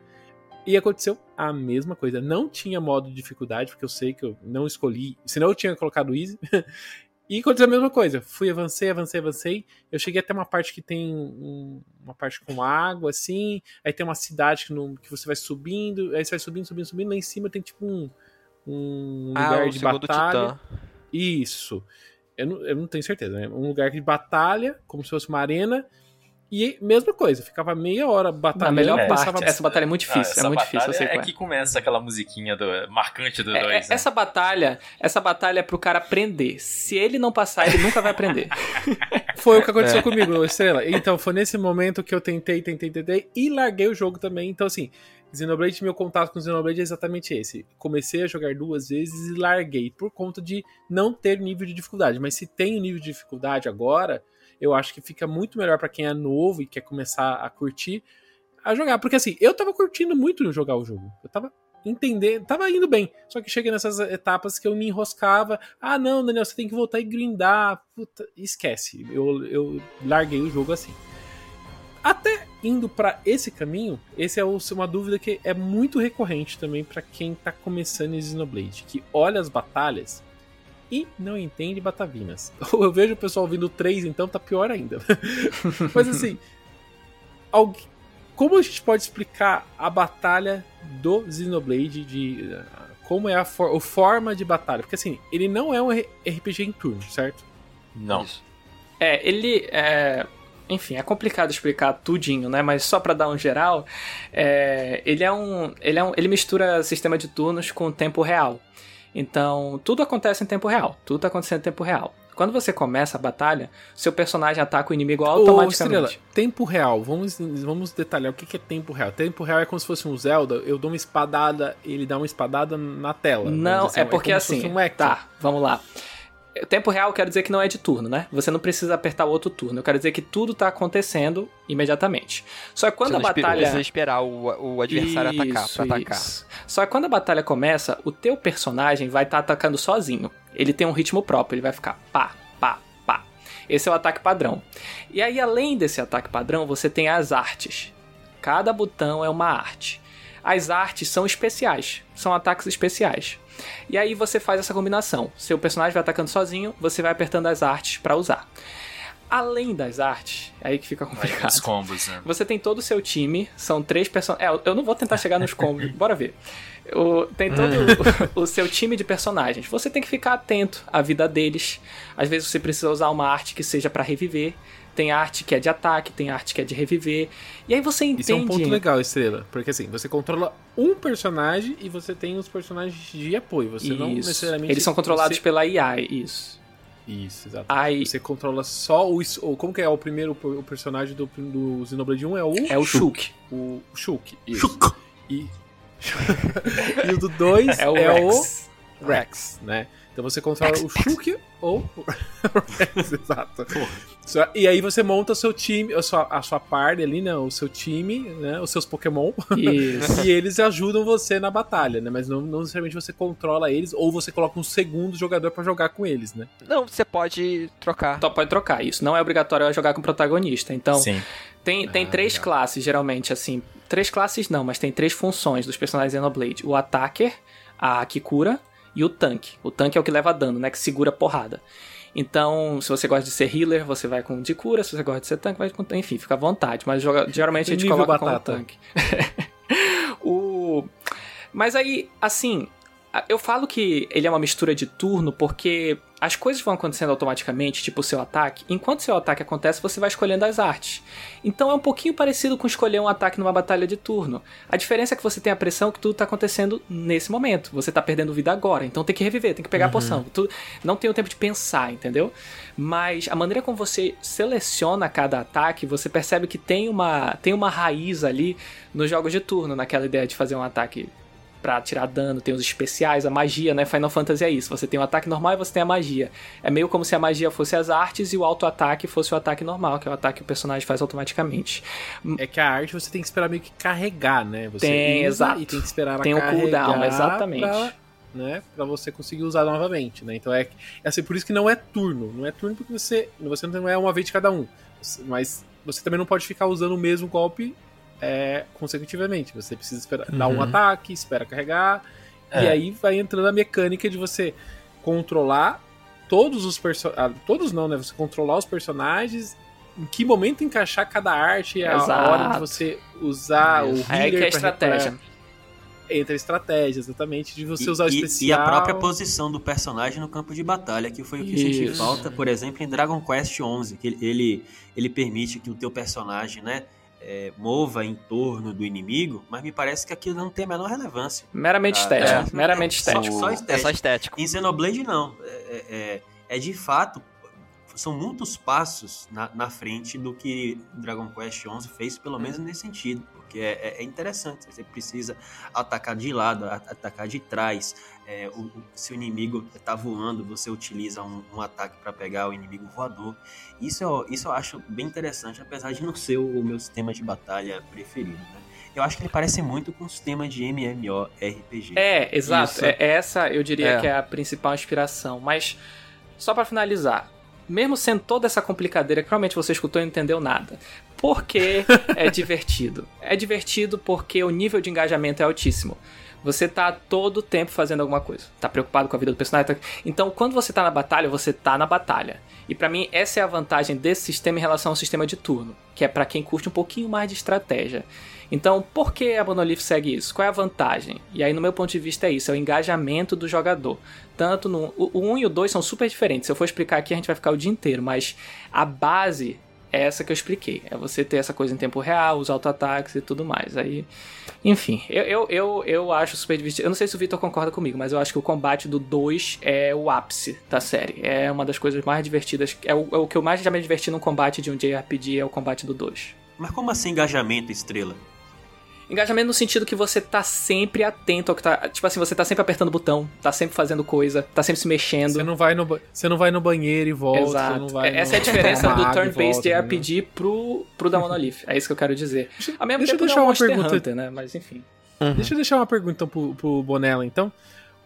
E aconteceu a mesma coisa. Não tinha modo de dificuldade, porque eu sei que eu não escolhi. Senão eu tinha colocado Easy. <laughs> e aconteceu a mesma coisa. Fui, avancei, avancei, avancei. Eu cheguei até uma parte que tem um- uma parte com água, assim. Aí tem uma cidade que, no- que você vai subindo. Aí você vai subindo, subindo, subindo. Lá em cima tem tipo um, um Ah, lugar de batalha. titã. Isso. Eu não, eu não tenho certeza, né? Um lugar de batalha, como se fosse uma arena. E mesma coisa, ficava meia hora batalhando. A melhor É. parte, essa batalha é muito Ah, difícil, essa é muito difícil, eu sei é qual é. que começa aquela musiquinha do, marcante do É, 2. é, Essa batalha, essa batalha é pro cara aprender. Se ele não passar, ele nunca vai aprender. <laughs> Foi o que aconteceu comigo, Estrela. Então, foi nesse momento que eu tentei, tentei, tentei e larguei o jogo também. Então, assim, Xenoblade, meu contato com Xenoblade é exatamente esse. Comecei a jogar duas vezes e larguei por conta de não ter nível de dificuldade. Mas se tem nível de dificuldade agora, eu acho que fica muito melhor pra quem é novo e quer começar a curtir a jogar. Porque, assim, eu tava curtindo muito jogar o jogo. Eu tava entender, tava indo bem. Só que cheguei nessas etapas que eu me enroscava. Ah, não, Daniel, você tem que voltar e grindar. Puta, esquece. Eu, eu larguei o jogo assim. Até indo pra esse caminho, esse é uma dúvida que é muito recorrente também pra quem tá começando em Xenoblade, que olha as batalhas e não entende batavinas. <laughs> Ou eu vejo o pessoal vindo 3, então tá pior ainda. <laughs> Mas assim, alguém- como a gente pode explicar a batalha do Xenoblade de uh, como é a, for- a forma de batalha? Porque assim, ele não é um RPG em turno, certo? Não. Isso. É, ele é. Enfim, é complicado explicar tudinho, né? Mas só pra dar um geral, é, ele é um, ele é um, ele mistura sistema de turnos com tempo real. Então, tudo acontece em tempo real. Tudo tá acontecendo em tempo real. Quando você começa a batalha, seu personagem ataca o inimigo Ô, automaticamente. Estrela, tempo real, vamos, vamos detalhar o que é tempo real. Tempo real é como se fosse um Zelda, eu dou uma espadada, ele dá uma espadada na tela. vamos Não, dizer é assim, porque se assim. um tá, vamos lá. O Tempo real quero dizer que não é de turno, né? Você não precisa apertar o outro turno. Eu quero dizer que tudo tá acontecendo imediatamente. Só que quando Você a batalha. precisa esperar o, o adversário atacar Isso, pra atacar. isso. Só que quando a batalha começa, o teu personagem vai estar atacando sozinho. Ele tem um ritmo próprio, ele vai ficar pá, pá, pá. Esse é o ataque padrão. E aí, além desse ataque padrão, você tem as artes. Cada botão é uma arte. As artes são especiais, são ataques especiais. E aí você faz essa combinação. Seu personagem vai atacando sozinho, você vai apertando as artes pra usar. Além das artes, é aí que fica complicado. os combos, né? Você tem todo o seu time, são três personagens. É, eu não vou tentar chegar nos combos, <laughs> bora ver. O- tem todo o, o seu time de personagens. Você tem que ficar atento à vida deles. Às vezes você precisa usar uma arte que seja pra reviver. Tem arte que é de ataque, tem arte que é de reviver. E aí você entende. Isso é um ponto legal, Estrela. Porque assim, você controla um personagem e você tem os personagens de apoio. Você não Isso. necessariamente. Eles são controlados você... pela IA, isso. Isso, exato. Aí Você controla só o. Como que é o primeiro o personagem do, do Xenoblade 1? É o. é o Shulk. O Shulk. Isso. E... <laughs> e o do 2 É o é Rex. o Rex, né? Então você controla o Shulk ou o <laughs> Rex, exato. Só- E aí você monta o seu time, a sua, a sua party ali, né? O seu time, né? Os seus Pokémon. Isso. <laughs> e eles ajudam você na batalha, né? Mas não, não necessariamente você controla eles ou você coloca um segundo jogador pra jogar com eles, né? Não, você pode trocar. Então pode trocar. Isso não é obrigatório jogar com o protagonista. Então, Sim. Tem, tem Ah, três legal. classes, geralmente, assim. Três classes não, mas tem três funções dos personagens Xenoblade. O Attacker, a que cura, e o tanque. O tanque é o que leva dano, né? Que segura porrada. Então, se você gosta de ser healer, você vai com de cura. Se você gosta de ser tanque, vai com... Enfim, fica à vontade. Mas joga- geralmente a gente coloca batata. com o tanque. <laughs> o... Mas aí, assim... Eu falo que ele é uma mistura de turno porque as coisas vão acontecendo automaticamente, tipo o seu ataque. Enquanto seu ataque acontece, você vai escolhendo as artes. Então é um pouquinho parecido com escolher um ataque numa batalha de turno. A diferença é que você tem a pressão que tudo tá acontecendo nesse momento. Você tá perdendo vida agora, então tem que reviver, tem que pegar a poção. Tu não tem o tempo de pensar, entendeu? Mas a maneira como você seleciona cada ataque, você percebe que tem uma, tem uma raiz ali nos jogos de turno, naquela ideia de fazer um ataque pra tirar dano, tem os especiais, a magia, né? Final Fantasy é isso. Você tem o ataque normal e você tem a magia. É meio como se a magia fosse as artes e o auto-ataque fosse o ataque normal, que é o ataque que o personagem faz automaticamente. É que a arte você tem que esperar meio que carregar, né? Você Tem, exato. E tem que esperar ela Tem o cooldown, exatamente. Pra, né, pra você conseguir usar novamente, né? Então é, é assim, por isso que não é turno. Não é turno porque você, você não é uma vez de cada um. Mas você também não pode ficar usando o mesmo golpe é, consecutivamente. Você precisa esperar, dar um Uhum. ataque, espera carregar. E É. aí vai entrando a mecânica de você controlar todos os personagens. Todos não, né? Você controlar os personagens. Em que momento encaixar cada arte, a, a hora de você usar o Aí healer que é a estratégia. Entra a estratégia, exatamente, de você usar o e, especial. e a própria posição do personagem no campo de batalha, que foi o que eu senti Isso. falta, por exemplo, em Dragon Quest XI, que ele- ele, ele permite que o teu personagem, né, é, mova em torno do inimigo, mas me parece que aquilo não tem a menor relevância. Meramente Ah, estético. é. Meramente Só- estético. só É estético. só estético. Em Xenoblade, não. É, é- é- é de fato, são muitos passos na, na frente do que Dragon Quest XI fez, pelo menos nesse sentido. Porque é, é- é interessante. Você precisa atacar de lado, atacar de trás. É, o- se o inimigo está voando, você utiliza um, um ataque para pegar o inimigo voador. Isso eu, isso eu acho bem interessante, apesar de não ser o, o meu sistema de batalha preferido. Né? Eu acho que ele parece muito com o sistema de MMORPG. É, exato. Isso. É, essa eu diria É. que é a principal inspiração. Mas, só pra finalizar, mesmo sendo toda essa complicadeira que provavelmente você escutou e não entendeu nada, por que <laughs> é divertido? É divertido porque o nível de engajamento é altíssimo. Você tá todo tempo fazendo alguma coisa. Tá preocupado com a vida do personagem. tá- Então, quando você tá na batalha, você tá na batalha. E pra mim, essa é a vantagem desse sistema em relação ao sistema de turno, que é pra quem curte um pouquinho mais de estratégia. Então, por que a Monolith segue isso? Qual é a vantagem? E aí, no meu ponto de vista, é isso: é o engajamento do jogador. Tanto no. O 1 e o 2 são super diferentes. Se eu for explicar aqui, a gente vai ficar o dia inteiro, mas a base é essa que eu expliquei. É você ter essa coisa em tempo real, os auto-ataques e tudo mais. Aí. Enfim, eu, eu, eu, eu acho super divertido. Eu não sei se o Victor concorda comigo, mas eu acho que o combate do 2 é o ápice da série. É uma das coisas mais divertidas. É o, é o que eu mais já me diverti num combate de um JRPG, é o combate do 2. Mas como assim engajamento, estrela? Engajamento no sentido que você tá sempre atento ao que tá. Tipo assim, você tá sempre apertando o botão, tá sempre fazendo coisa, tá sempre se mexendo. Você não vai no, você não vai no banheiro e volta. Você Exato. não vai Essa no- é a diferença do turn-based JRPG pro, pro da Monolith. É isso que eu quero dizer. Ao mesmo deixa eu deixar é um uma pergunta- Hunter, né? Mas enfim. Deixa eu deixar uma pergunta então, pro, pro Bonella, então.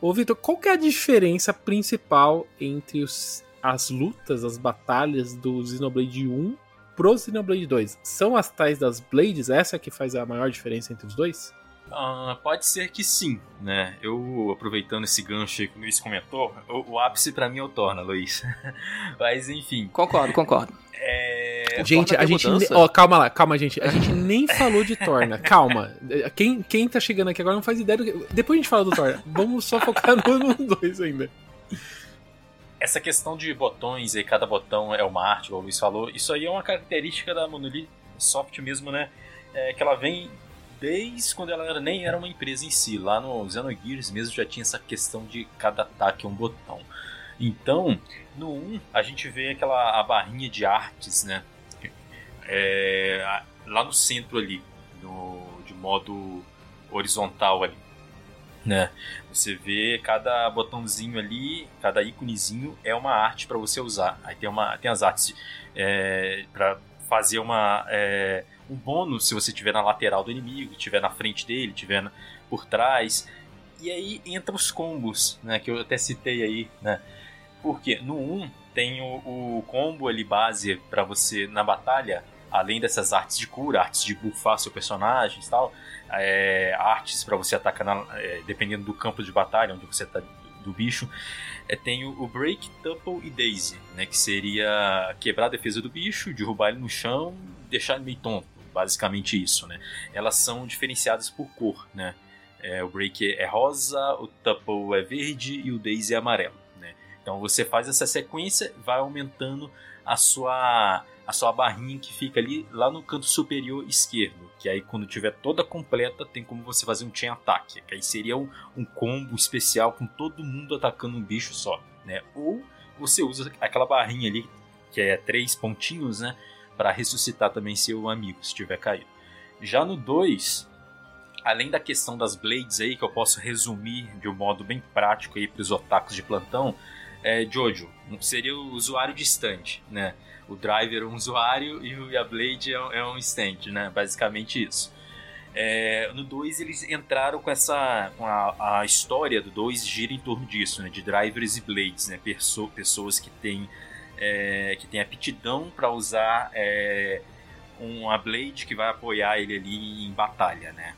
Ô, Vitor, qual que é a diferença principal entre os- as lutas, as batalhas do Xenoblade 1 pro Xenoblade 2? São as tais das Blades? Essa que faz a maior diferença entre os dois? Ah, pode ser que sim, né? Eu, aproveitando esse gancho aí que o Luiz comentou, o, o ápice pra mim é o Torna, Luiz. <laughs> Mas enfim, Concordo, concordo. é... gente, a gente. mudança? Ó, calma lá, calma, gente. A gente nem falou de Torna. Calma. Quem, quem tá chegando aqui agora não faz ideia do que. Depois a gente fala do Torna. Vamos só focar no 2 ainda. Essa questão de botões aí, cada botão é uma arte, igual o Luiz falou, isso aí é uma característica da Monolith Soft mesmo, né? É, que ela vem desde quando ela era- nem era uma empresa em si. Lá no Xenogears mesmo já tinha essa questão de cada ataque é um botão. Então, no 1, a gente vê aquela a barrinha de artes, né? É, lá no centro ali, no, de modo horizontal ali, né? Você vê cada botãozinho ali, cada íconezinho é uma arte para você usar. Aí tem, uma, tem as artes é, para fazer uma, é, um bônus se você estiver na lateral do inimigo, estiver na frente dele, estiver na- por trás. E aí entra os combos, né? Que eu até citei aí, né? Porque no 1 tem o, o combo ali base para você na batalha, além dessas artes de cura, artes de buffar seu personagem e tal, é, artes para você atacar na- é, dependendo do campo de batalha onde você tá do bicho. É, tem o, o Break, Tuple e Daisy, né, que seria quebrar a defesa do bicho, derrubar ele no chão, deixar ele meio tonto, basicamente isso, né. Elas são diferenciadas por cor, né. É, o Break é rosa, o Tuple é verde e o Daisy é amarelo, né. Então você faz essa sequência, vai aumentando a sua a sua barrinha que fica ali lá no canto superior esquerdo, que aí quando tiver toda completa tem como você fazer um chain attack, que aí seria um, um combo especial com todo mundo atacando um bicho só, né? Ou você usa aquela barrinha ali que é três pontinhos, né, para ressuscitar também seu amigo se tiver caído. Já no 2, além da questão das blades aí que eu posso resumir de um modo bem prático aí para os otakus de plantão, é Jojo seria o usuário distante, né? O driver é um usuário e a Blade é, um- é um stand, né? Basicamente isso. É, no 2 eles entraram com essa. com a, a história do 2 gira em torno disso, né? De drivers e blades, né? Perso- pessoas que têm, é, que têm aptidão para usar é, uma blade que vai apoiar ele ali em batalha, né?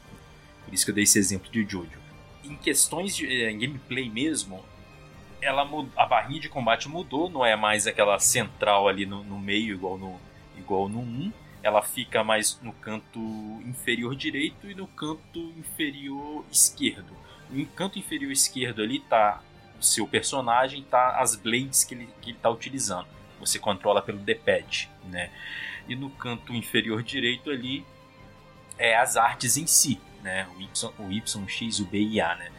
Por isso que eu dei esse exemplo de Jojo. Em questões de eh, em gameplay mesmo, ela a barrinha de combate mudou, não é mais aquela central ali no, no meio igual no igual no 1. ela fica mais no canto inferior direito e no canto inferior esquerdo. No canto inferior esquerdo ali tá o seu personagem, tá as blades que ele, que ele tá utilizando. Você controla pelo D-pad, né? E no canto inferior direito ali é as artes em si, né? O Y, o y X, o B e A, né?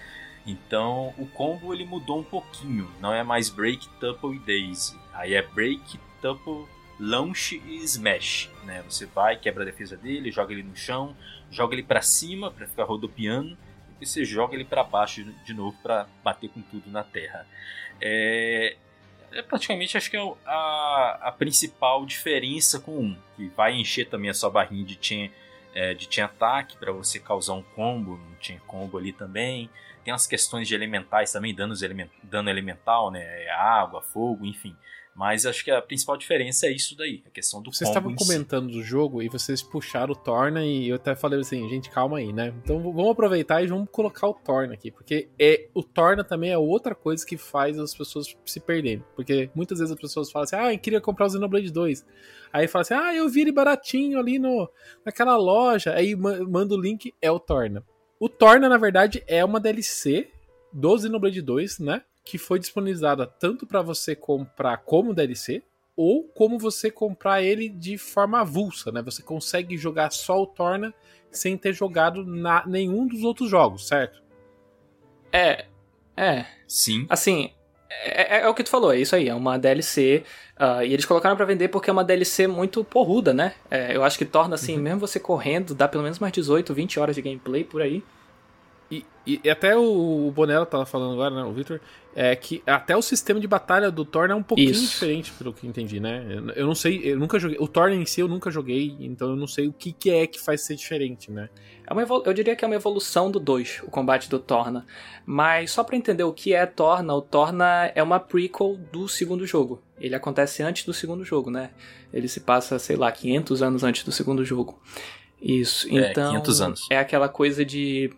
Então o combo ele mudou um pouquinho, não é mais Break, Tuple e Daisy. Aí é Break, Tuple, Launch e Smash, né? Você vai, quebra a defesa dele, joga ele no chão, joga ele para cima para ficar rodopiando e você joga ele para baixo de novo para bater com tudo na terra. É, é praticamente acho que é a, a principal diferença com um, que vai encher também a sua barrinha de chain, é, de chain ataque para você causar um combo, um chain combo ali também tem as questões de elementais também, danos element, dano elemental, né? É água, fogo, enfim. Mas acho que a principal diferença é isso daí, a questão do Vocês estavam comentando si. do jogo e vocês puxaram o Torna e eu até falei assim, gente, calma aí, né? Então vamos aproveitar e vamos colocar o Torna aqui, porque é o Torna também é outra coisa que faz as pessoas se perderem, porque muitas vezes as pessoas falam assim: "Ah, eu queria comprar o Xenoblade 2". Aí fala assim: "Ah, eu vi ele baratinho ali no naquela loja". Aí manda o link, é o Torna. O Torna, na verdade, é uma DLC do Xenoblade 2, né? Que foi disponibilizada tanto para você comprar como DLC, ou como você comprar ele de forma avulsa, né? Você consegue jogar só o Torna sem ter jogado na, nenhum dos outros jogos, certo? É. É. Sim. Assim, é, é, é, o que tu falou, é isso aí, é uma DLC. Uh, ah, e eles colocaram para vender porque é uma DLC muito porruda, né? É, eu acho que torna assim, uhum. mesmo você correndo, dá pelo menos mais 18, 20 horas de gameplay por aí. E, e, até o, o Bonella tava falando agora, né, o Victor, é que até o sistema de batalha do Thor é um pouquinho Isso. diferente, pelo que entendi, né? Eu, eu, não sei, eu nunca joguei. O Thor em si eu nunca joguei, então eu não sei o que, que é que faz ser diferente, né? É uma eu diria que é uma evolução do 2, o combate do Torna. Mas só para entender o que é Torna, o Torna é uma prequel do segundo jogo. Ele acontece antes do segundo jogo, né? Ele se passa, sei lá, 500 anos antes do segundo jogo. Isso. É, então, 500 anos. É aquela coisa de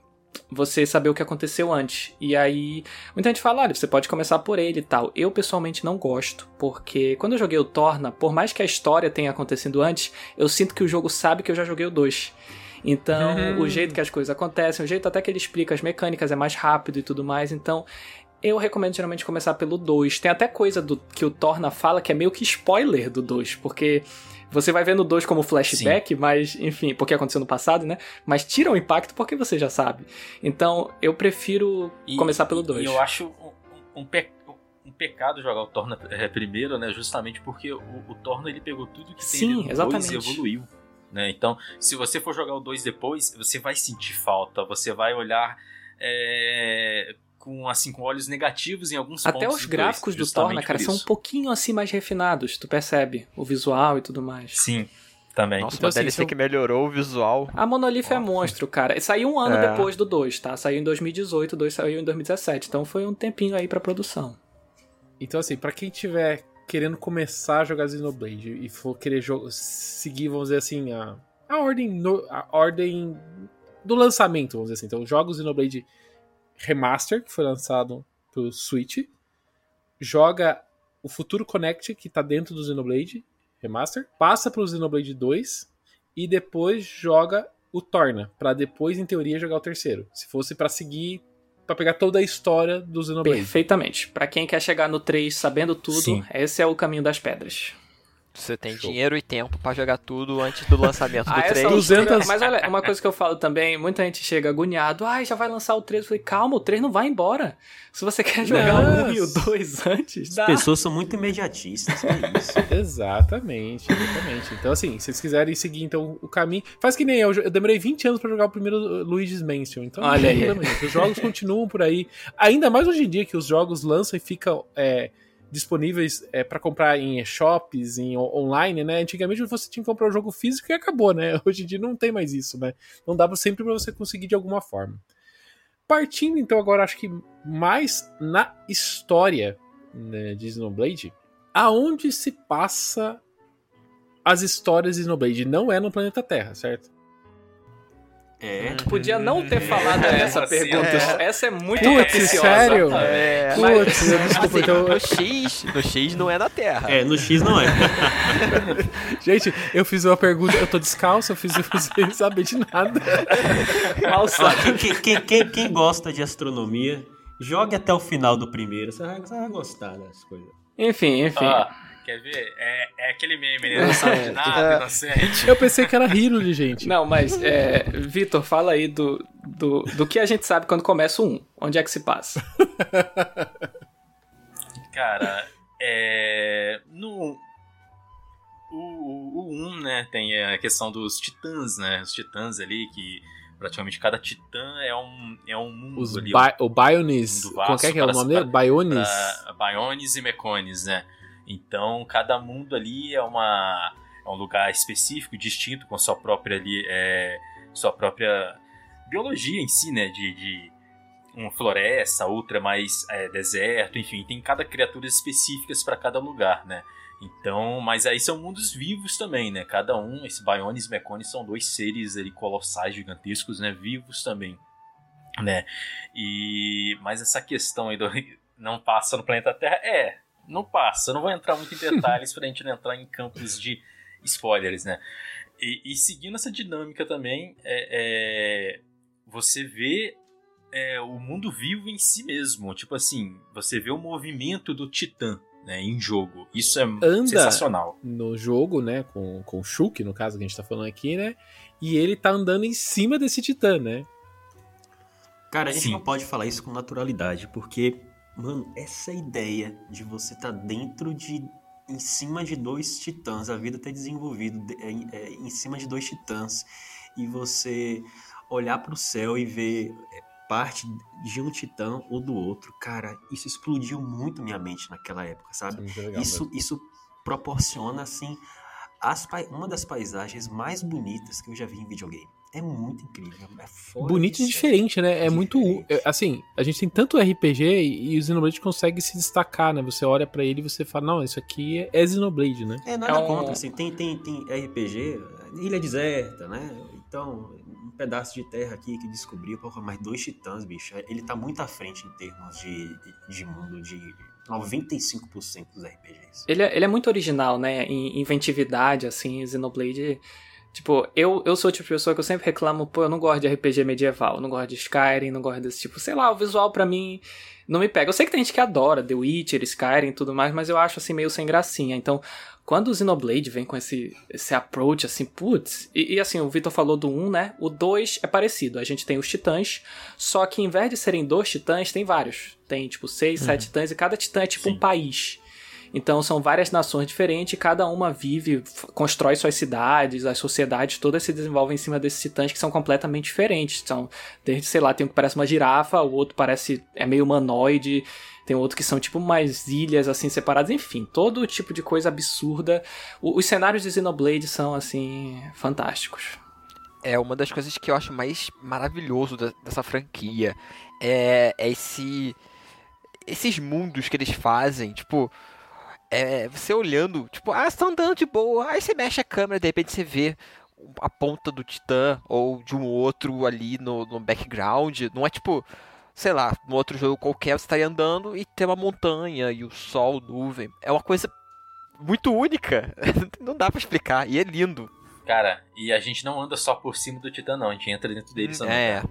você saber o que aconteceu antes. E aí, muita gente fala, olha, você pode começar por ele e tal. Eu pessoalmente não gosto, porque quando eu joguei o Torna, por mais que a história tenha acontecido antes, eu sinto que o jogo sabe que eu já joguei o 2. Então, uhum. o jeito que as coisas acontecem, o jeito até que ele explica as mecânicas é mais rápido e tudo mais. Então, eu recomendo geralmente começar pelo 2. Tem até coisa do que o Torna fala que é meio que spoiler do 2, porque você vai vendo o 2 como flashback, Sim. mas, enfim, porque aconteceu no passado, né? Mas tira o impacto porque você já sabe. Então, eu prefiro e, começar pelo 2. E eu acho um, um, pe um, pecado jogar o Torna é, primeiro, né? Justamente porque o, o Torna ele pegou tudo que Sim, tem exatamente. e evoluiu. Né? Então, se você for jogar o 2 depois, você vai sentir falta, você vai olhar é, com assim com olhos negativos em alguns Até pontos. Até os gráficos do, do Torna, cara, são um pouquinho assim mais refinados, tu percebe o visual e tudo mais. Sim. Também. Nossa, então, uma assim, DLC que melhorou o visual. A Monolith é monstro, cara. Saiu um ano é. depois do 2, tá? Saiu em 2018, o 2 saiu em 2017. Então foi um tempinho aí pra produção. Então, assim, para quem tiver querendo começar a jogar Xenoblade e for querer seguir, vamos dizer assim, a, a ordem no, a ordem do lançamento, vamos dizer assim. Então, jogos Xenoblade Remaster, que foi lançado pro Switch. Joga o Futuro Connect, que tá dentro do Xenoblade Remaster. Passa pro Xenoblade 2. E depois joga o Torna, para depois, em teoria, jogar o terceiro. Se fosse para seguir, para pegar toda a história do Xenoblade. Perfeitamente. Para quem quer chegar no 3 sabendo tudo, Sim. esse é o caminho das pedras. Você tem Show. dinheiro e tempo para jogar tudo antes do lançamento do ah, 3. 200... Mas olha, uma coisa que eu falo também, muita gente chega agoniado, ai, ah, já vai lançar o 3. Eu falei, calma, o 3 não vai embora. Se você quer jogar o 1 e o 2 <laughs> antes, dá. As pessoas são muito imediatistas, é isso. <laughs> exatamente, exatamente. Então, assim, se vocês quiserem seguir então o caminho, faz que nem eu, eu demorei 20 anos para jogar o primeiro Luigi's Mansion. Então, olha aí. Os jogos continuam por aí. Ainda mais hoje em dia que os jogos lançam e ficam... É, disponíveis é, para comprar em shops, em online, né? Antigamente você tinha que comprar o jogo físico e acabou, né? <laughs> Hoje em dia não tem mais isso, né? Não dava sempre para você conseguir de alguma forma. Partindo então agora, acho que mais na história né, de Xenoblade, aonde se passa as histórias de Xenoblade não é no planeta Terra, certo? É. Podia não ter falado essa Assim, pergunta. é. Essa é muito Putz, sério? É, Putz, eu- desculpa, assim, então- no X, no X não é na Terra. É, no X não é. <laughs> Gente, eu fiz uma pergunta, eu tô descalço, eu fiz sem saber de nada. Mal Ó, sabe. quem, quem- quem- quem gosta de astronomia, jogue até o final do primeiro. Você vai, você vai gostar das coisas. Enfim, enfim. Ah, quer ver? É, é aquele meme, ele não sabe de <laughs> nada, inocente. Eu pensei que era Hiro, gente. Não, mas, é, Vitor, fala aí do, do, do que a gente sabe quando começa o 1. Onde é que se passa? <laughs> Cara, é. No. O, o, o 1, né, tem a questão dos titãs, né? Os titãs ali, que praticamente cada titã é um, é um mundo Os ali. Bi o Bionis, como é que é, é o nome dele? Bionis. pra Biones e Mecones, né? Então, cada mundo ali é uma é um lugar específico, distinto, com sua própria ali, é, sua própria biologia em si, né? De, de uma floresta, outra mais é, deserto, enfim, tem cada criatura específicas para cada lugar, né? Então, mas aí são mundos vivos também, né? Cada um, esse Biones e Mecones são dois seres ali colossais, gigantescos, né? Vivos também, né? E mas essa questão aí do <laughs> não passa no planeta Terra é, não passa. Eu não vou entrar muito em detalhes pra gente não entrar em campos de spoilers, né? E, e seguindo essa dinâmica também, é, é, você vê é, o mundo vivo em si mesmo. Tipo assim, você vê o movimento do Titã né, em jogo. Isso é Anda. sensacional. No jogo, né, com, com o Shulk, no caso que a gente tá falando aqui, né? E ele tá andando em cima desse titã, né? Cara, a gente Sim. não pode falar isso com naturalidade, porque, mano, essa ideia de você estar dentro de. em cima de dois titãs, a vida ter desenvolvido de- é, é, em cima de dois titãs, e você olhar pro céu e ver é, parte de um titã ou do outro, cara, isso explodiu muito minha mente naquela época, sabe? Muito legal Isso, isso proporciona, assim, as uma das paisagens mais bonitas que eu já vi em videogame. É muito incrível. É Bonito e diferente, né? É muito. Diferente. é, Assim, a gente tem tanto RPG e, e o Xenoblade consegue se destacar, né? Você olha pra ele e você fala, não, isso aqui é, é Xenoblade, né? É, nada É um- contra, assim, tem, tem, tem RPG, ilha deserta, né? Então, um pedaço de terra aqui que descobriu, porra, mas dois titãs, bicho, ele tá muito à frente em termos de, de mundo, de 95% dos RPGs. Ele é, ele é muito original, né? Em inventividade, assim, Xenoblade. Tipo, eu, eu sou o tipo de pessoa que eu sempre reclamo, pô, eu não gosto de RPG medieval, não gosto de Skyrim, não gosto desse tipo, sei lá, o visual pra mim não me pega. Eu sei que tem gente que adora The Witcher, Skyrim e tudo mais, mas eu acho assim meio sem gracinha. Então, quando o Xenoblade vem com esse, esse approach, assim, putz, e, e assim, o Vitor falou do 1, né? O 2 é parecido. A gente tem os titãs, só que em vez de serem dois titãs, tem vários. Tem, tipo, seis, sete titãs, e cada titã é tipo um Sim. país. Então são várias nações diferentes, cada uma vive, constrói suas cidades, as sociedades todas se desenvolvem em cima desses titãs que são completamente diferentes. São, desde, sei lá, tem um que parece uma girafa, o outro parece, é meio humanoide, tem outro que são tipo umas ilhas assim separadas, enfim, todo tipo de coisa absurda. O- os cenários de Xenoblade são assim, fantásticos. É uma das coisas que eu acho mais maravilhoso da- dessa franquia. É, é esse. Esses mundos que eles fazem, tipo. É, você olhando, tipo, ah, você tá andando de boa, aí você mexe a câmera, de repente você vê a ponta do Titã ou de um outro ali no, no background. Não é tipo, sei lá, no outro jogo qualquer você tá aí andando e tem uma montanha e o sol, nuvem. É uma coisa muito única. <laughs> Não dá pra explicar. E é lindo. Cara, e a gente não anda só por cima do Titã, não. A gente entra dentro deles também. É.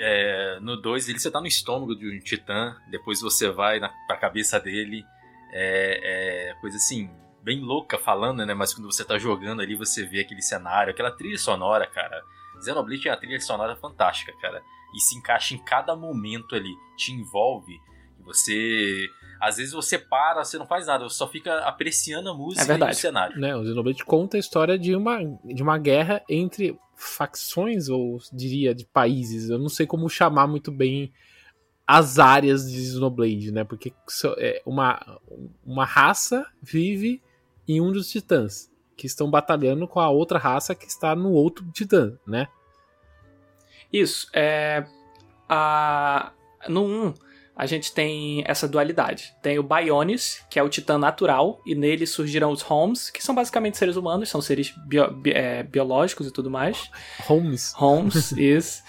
É, no 2, ele você tá no estômago de um titã, depois você vai na, pra cabeça dele. É, é coisa assim, bem louca falando, né? Mas quando você tá jogando ali, você vê aquele cenário, aquela trilha sonora, cara. Xenoblade tem uma trilha sonora fantástica, cara. E se encaixa em cada momento ali, te envolve. E você. Às vezes você para, você não faz nada, você só fica apreciando a música É e verdade. o cenário. né? O Xenoblade conta a história de uma, de uma guerra entre facções, ou diria, de países. Eu não sei como chamar muito bem as áreas de Xenoblade, né? Porque é, uma, uma raça vive em um dos titãs, que estão batalhando com a outra raça que está no outro titã, né? Isso, é. A, no 1, a gente tem essa dualidade. Tem o Bionis, que é o titã natural, e nele surgiram os Homes, que são basicamente seres humanos, são seres bio, bi, é, biológicos e tudo mais. Holmes. Homes, <laughs> isso.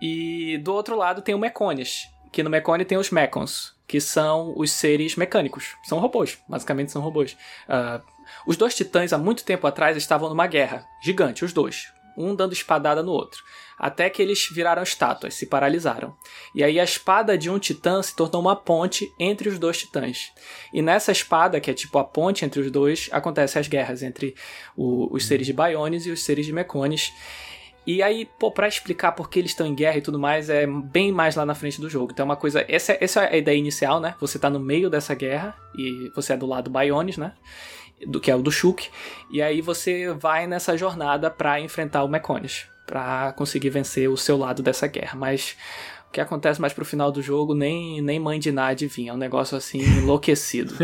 E do outro lado tem o Meconis, que no Mecone tem os Mechons, que são os seres mecânicos. São robôs, basicamente são robôs. Uh, os dois titãs, há muito tempo atrás, estavam numa guerra gigante, os dois. Um dando espadada no outro até que eles viraram estátuas, se paralisaram. E aí a espada de um titã se tornou uma ponte entre os dois titãs. E nessa espada, que é tipo a ponte entre os dois, acontecem as guerras entre o, os seres de Biones e os seres de Mecones. E aí, pô, pra explicar por que eles estão em guerra e tudo mais, é bem mais lá na frente do jogo. Então é uma coisa. Essa, essa é a ideia inicial, né? Você tá no meio dessa guerra e você é do lado Biones, né? Do que é o do Shuk. E aí você vai nessa jornada para enfrentar o Mecones para conseguir vencer o seu lado dessa guerra. Mas que acontece mais pro final do jogo, nem, nem mãe de nada adivinha. É um negócio assim <laughs> enlouquecido.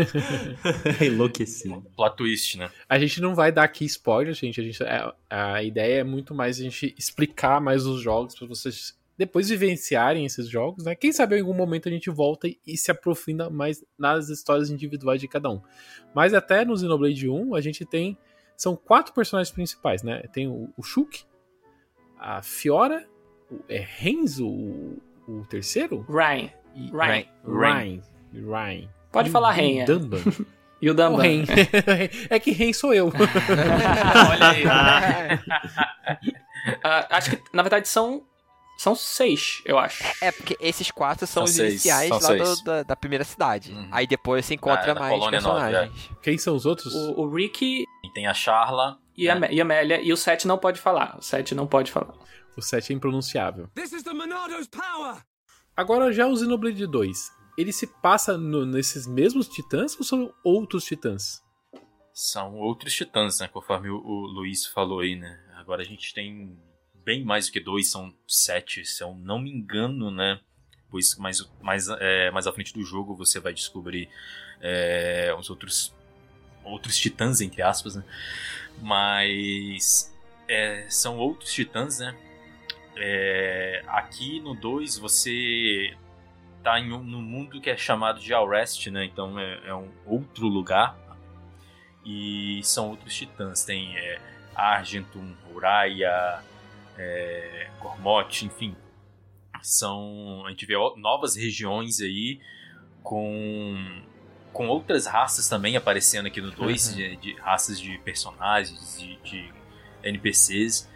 <laughs> enlouquecido. Plot twist, né? A gente não vai dar aqui spoiler, gente. A, gente, a, é, a ideia é muito mais a gente explicar mais os jogos para vocês depois vivenciarem esses jogos, né? Quem sabe em algum momento a gente volta e, e, se aprofunda mais nas histórias individuais de cada um. Mas até no Xenoblade 1 a gente tem são quatro personagens principais, né? Tem o, o Shulk, a Fiora, o, é Renzo o, o terceiro? Ryan. Ryan. Ryan. Ryan. Pode e falar Ren. Dumban. <laughs> E o Dumban. Ren. <laughs> é que Ren sou eu. Olha aí. uh, <laughs> acho que, na verdade, são são seis, eu acho. É, porque esses quatro são, São os seis, iniciais são lá do- da, da primeira cidade. Uhum. Aí depois se encontra Ah, da mais colônia nova, personagens. Quem são os outros? O, o Ricky E tem a Charla. e a, e a Amélia. E o Seth não pode falar. O Seth não pode falar. O 7 é impronunciável. This is the Monado's power! Agora já o Xenoblade 2. Ele se passa no- nesses mesmos titãs ou são outros titãs? São outros titãs, né? Conforme o, o Luiz falou aí, né? Agora a gente tem bem mais do que dois, são sete, se eu não me engano, né? Pois mais, mais, é, mais à frente do jogo você vai descobrir é, os outros outros titãs, entre aspas, né? Mas é, são outros titãs, né? É, aqui no 2 você tá em um, num mundo que é chamado de Alrest, né? Então é, é um outro lugar e são outros titãs. Tem é, Argentum, Uraya, é, Gormote, enfim. São. A gente vê novas regiões aí com. Com outras raças também aparecendo aqui no 2, de, de raças de personagens, de, de NPCs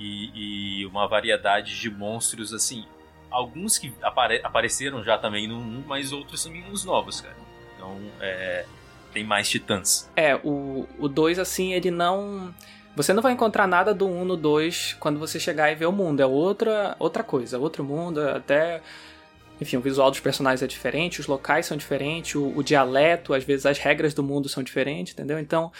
e, e uma variedade de monstros assim. Alguns que apare- apareceram já também no 1, mas outros também uns novos, cara. Então, é, tem mais titãs. É, o 2, assim, ele não. Você não vai encontrar nada do 1 no 2 quando você chegar e ver o mundo. É outra, outra coisa, outro mundo, até. Enfim, o visual dos personagens é diferente, os locais são diferentes, o, o dialeto, às vezes as regras do mundo são diferentes, entendeu? Então,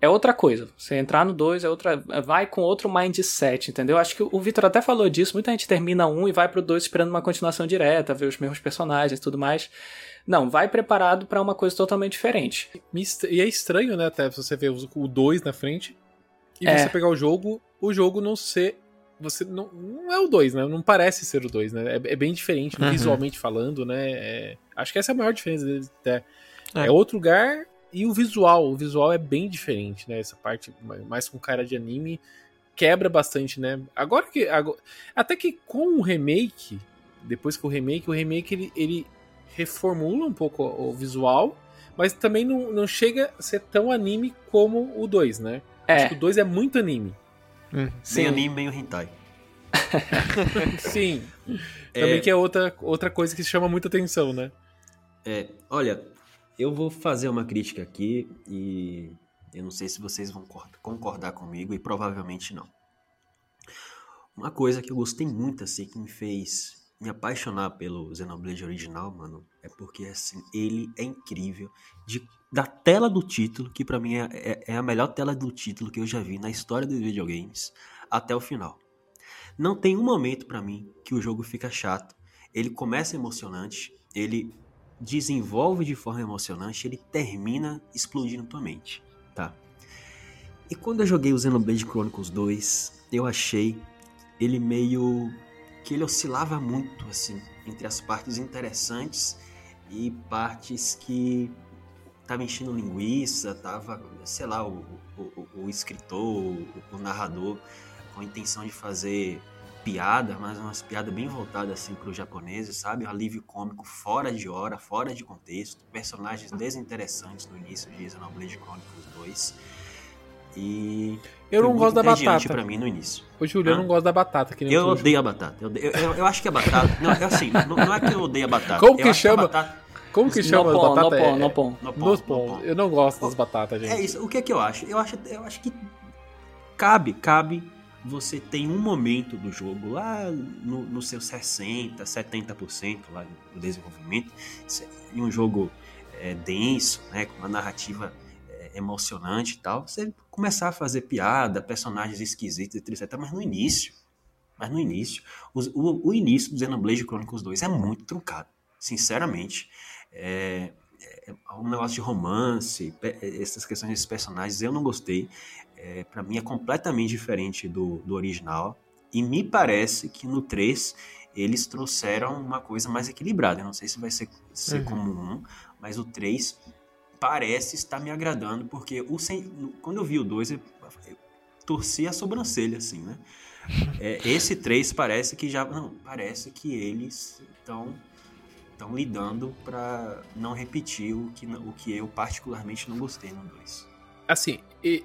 é outra coisa. Você entrar no 2 é outra. Vai com outro mindset, entendeu? Acho que o Victor até falou disso. Muita gente termina um e vai pro 2 esperando uma continuação direta, ver os mesmos personagens e tudo mais. Não, vai preparado pra uma coisa totalmente diferente. E é estranho, né? Até você ver o 2 na frente e É. você pegar o jogo, o jogo não ser. Você não, não é o 2, né? Não parece ser o 2, né? É, é bem diferente, Uhum. visualmente falando, né? É- acho que essa é a maior diferença deles até. É. É. outro lugar e o visual. O visual é bem diferente, né? Essa parte mais- com cara de anime quebra bastante, né? Agora que. agora- até que com o remake, depois que o remake, o remake ele, ele reformula um pouco o visual, mas também não, não chega a ser tão anime como o 2, né? Acho É, que o 2 é muito anime. sim. Meio anime, meio hentai. <laughs> Sim. É. Também que é outra, outra coisa que chama muita atenção, né? É, olha, eu vou fazer uma crítica aqui e eu não sei se vocês vão cor- concordar comigo e provavelmente não. Uma coisa que eu gostei muito, assim, que me fez me apaixonar pelo Xenoblade original, mano, é porque, assim, ele é incrível. De, da tela do título, que pra mim é, é- é a melhor tela do título que eu já vi na história dos videogames, até o final. Não tem um momento pra mim que o jogo fica chato. Ele começa emocionante, ele desenvolve de forma emocionante, ele termina explodindo tua mente, tá? E quando eu joguei o Xenoblade Chronicles 2, eu achei ele meio que ele oscilava muito, assim, entre as partes interessantes e partes que tava enchendo linguiça, tava, sei lá, o, o, o escritor, o, o, narrador, com a intenção de fazer piada, mas umas piadas bem voltadas assim para os japoneses, sabe? Um alívio cômico fora de hora, fora de contexto, personagens desinteressantes no início de Xenoblade Chronicles 2. E eu não gosto da batata. para mim no início. O Júlio, eu não gosto da batata. Que eu odeio a batata. Eu, odeio, eu, eu, acho que a batata. Não, é assim, não, não, é que eu odeio a batata. Como que eu chama? Batata, como que chama no as batatas? No pão, no pão. No pão, no pão. Eu não gosto das batatas, gente. É isso. O que é que eu acho? Eu acho, eu acho que cabe, cabe você tem um momento do jogo lá no, no seu 60, 70% lá no desenvolvimento, em um jogo é, denso, né, com uma narrativa é, emocionante e tal, você começar a fazer piada, personagens esquisitos, etc. Mas no início, mas no início, o, o, o início do Xenoblade Chronicles 2 é muito truncado, sinceramente. É, é um negócio de romance, essas questões desses personagens, eu não gostei é, para mim é completamente diferente do, do original. E me parece que no 3 eles trouxeram uma coisa mais equilibrada. Eu não sei se vai ser, ser uhum. como um, mas o 3 parece estar me agradando, porque o quando eu vi o 2, eu, eu torci a sobrancelha, assim, né? É, esse 3 parece que já. Não, parece que eles estão estão lidando para não repetir o que, o que eu particularmente não gostei no 2. Assim, e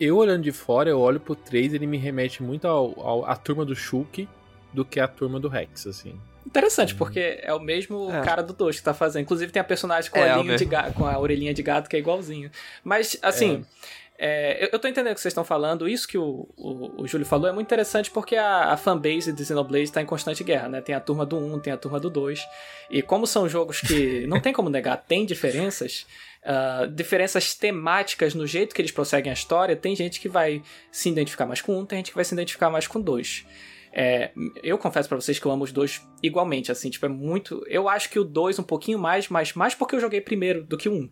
eu olhando de fora, eu olho pro 3 ele me remete muito ao, ao, à turma do Shulk do que a turma do Rex, assim. Interessante, porque é o mesmo é. cara do 2 que tá fazendo. Inclusive tem a personagem com, é, a, de gato, com a orelhinha de gato que é igualzinho. Mas, assim, é. é eu tô entendendo o que vocês estão falando. Isso que o, o, o Júlio falou é muito interessante porque a, a fanbase de Xenoblade tá em constante guerra, né? Tem a turma do 1, tem a turma do 2. E como são jogos que não tem como negar, tem diferenças uh, diferenças temáticas no jeito que eles prosseguem a história, tem gente que vai se identificar mais com um, tem gente que vai se identificar mais com dois. É, eu confesso para vocês que eu amo os dois igualmente, assim, tipo, é muito. Eu acho que o dois um pouquinho mais, mas mais porque eu joguei primeiro do que um.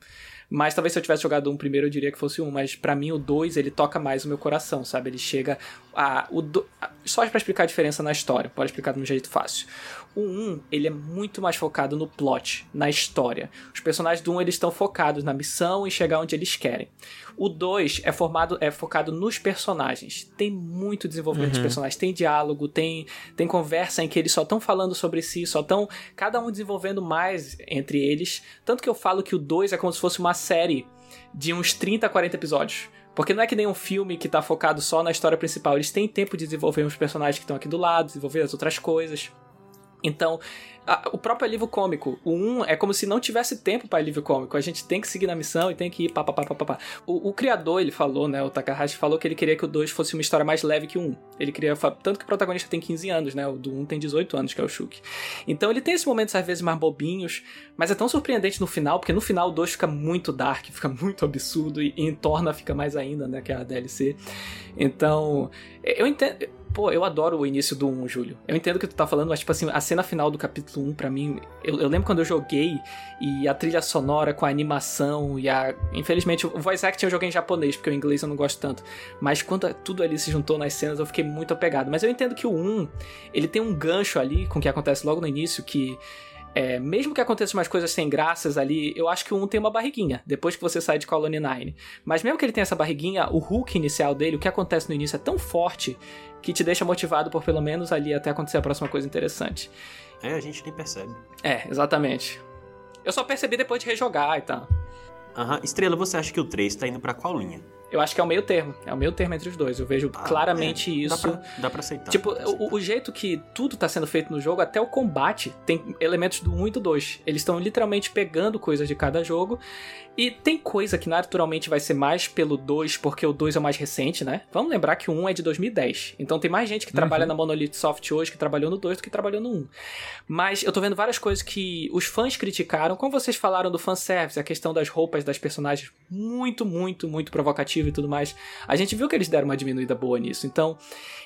Mas talvez se eu tivesse jogado um primeiro, eu diria que fosse um. Mas para mim, o dois ele toca mais o meu coração, sabe? Ele chega a. O do, só para explicar a diferença na história, pode explicar de um jeito fácil. O 1, ele é muito mais focado no plot, na história. Os personagens do 1, eles estão focados na missão e chegar onde eles querem. O 2 é formado é focado nos personagens. Tem muito desenvolvimento uhum. de personagens, tem diálogo, tem tem conversa em que eles só estão falando sobre si, só estão cada um desenvolvendo mais entre eles, tanto que eu falo que o 2 é como se fosse uma série de uns 30 a 40 episódios. Porque não é que nem um filme que tá focado só na história principal. Eles têm tempo de desenvolver os personagens que estão aqui do lado, desenvolver as outras coisas. Então, a, o próprio alívio cômico, o 1 é como se não tivesse tempo para alívio cômico. A gente tem que seguir na missão e tem que ir pá, pá, pá, pá, pá. O, o criador, ele falou, né, o Takahashi falou que ele queria que o 2 fosse uma história mais leve que o 1. Ele queria, tanto que o protagonista tem 15 anos, né, o do 1 tem 18 anos, que é o Shuki. Então ele tem esses momentos às vezes mais bobinhos, mas é tão surpreendente no final, porque no final o 2 fica muito dark, <laughs> fica muito absurdo e, e em Torna fica mais ainda, né, que é a DLC. Então, eu entendo Pô, eu adoro o início do 1, Júlio. Eu entendo o que tu tá falando, mas, tipo assim, a cena final do capítulo 1, pra mim, eu, eu, lembro quando eu joguei e a trilha sonora com a animação e a. Infelizmente, o voice acting eu joguei em japonês, porque o inglês eu não gosto tanto. Mas quando tudo ali se juntou nas cenas, eu fiquei muito apegado. Mas eu entendo que o 1, ele tem um gancho ali com o que acontece logo no início, que é, mesmo que aconteça umas coisas sem graças ali, eu acho que o 1 tem uma barriguinha, depois que você sai de Colony 9. Mas mesmo que ele tenha essa barriguinha, o hook inicial dele, o que acontece no início é tão forte que te deixa motivado por pelo menos ali até acontecer a próxima coisa interessante. É, a gente nem percebe. É, exatamente. Eu só percebi depois de rejogar e tal. Aham. Estrela, você acha que o 3 tá indo pra qual linha? Eu acho que é o meio termo. É o meio termo entre os dois. Eu vejo ah, claramente é. isso. Dá pra, dá pra aceitar. Tipo, pra aceitar. O, o, jeito que tudo tá sendo feito no jogo, até o combate, tem elementos do 1 e do 2. Eles estão literalmente pegando coisas de cada jogo. E tem coisa que naturalmente vai ser mais pelo 2, porque o 2 é o mais recente, né? Vamos lembrar que o 1 é de 2010. Então tem mais gente que uhum. trabalha na Monolith Soft hoje que trabalhou no 2 do que trabalhou no 1. Mas eu tô vendo várias coisas que os fãs criticaram. Como vocês falaram do fanservice, a questão das roupas das personagens, muito, muito, muito e tudo mais. A gente viu que eles deram uma diminuída boa nisso. Então,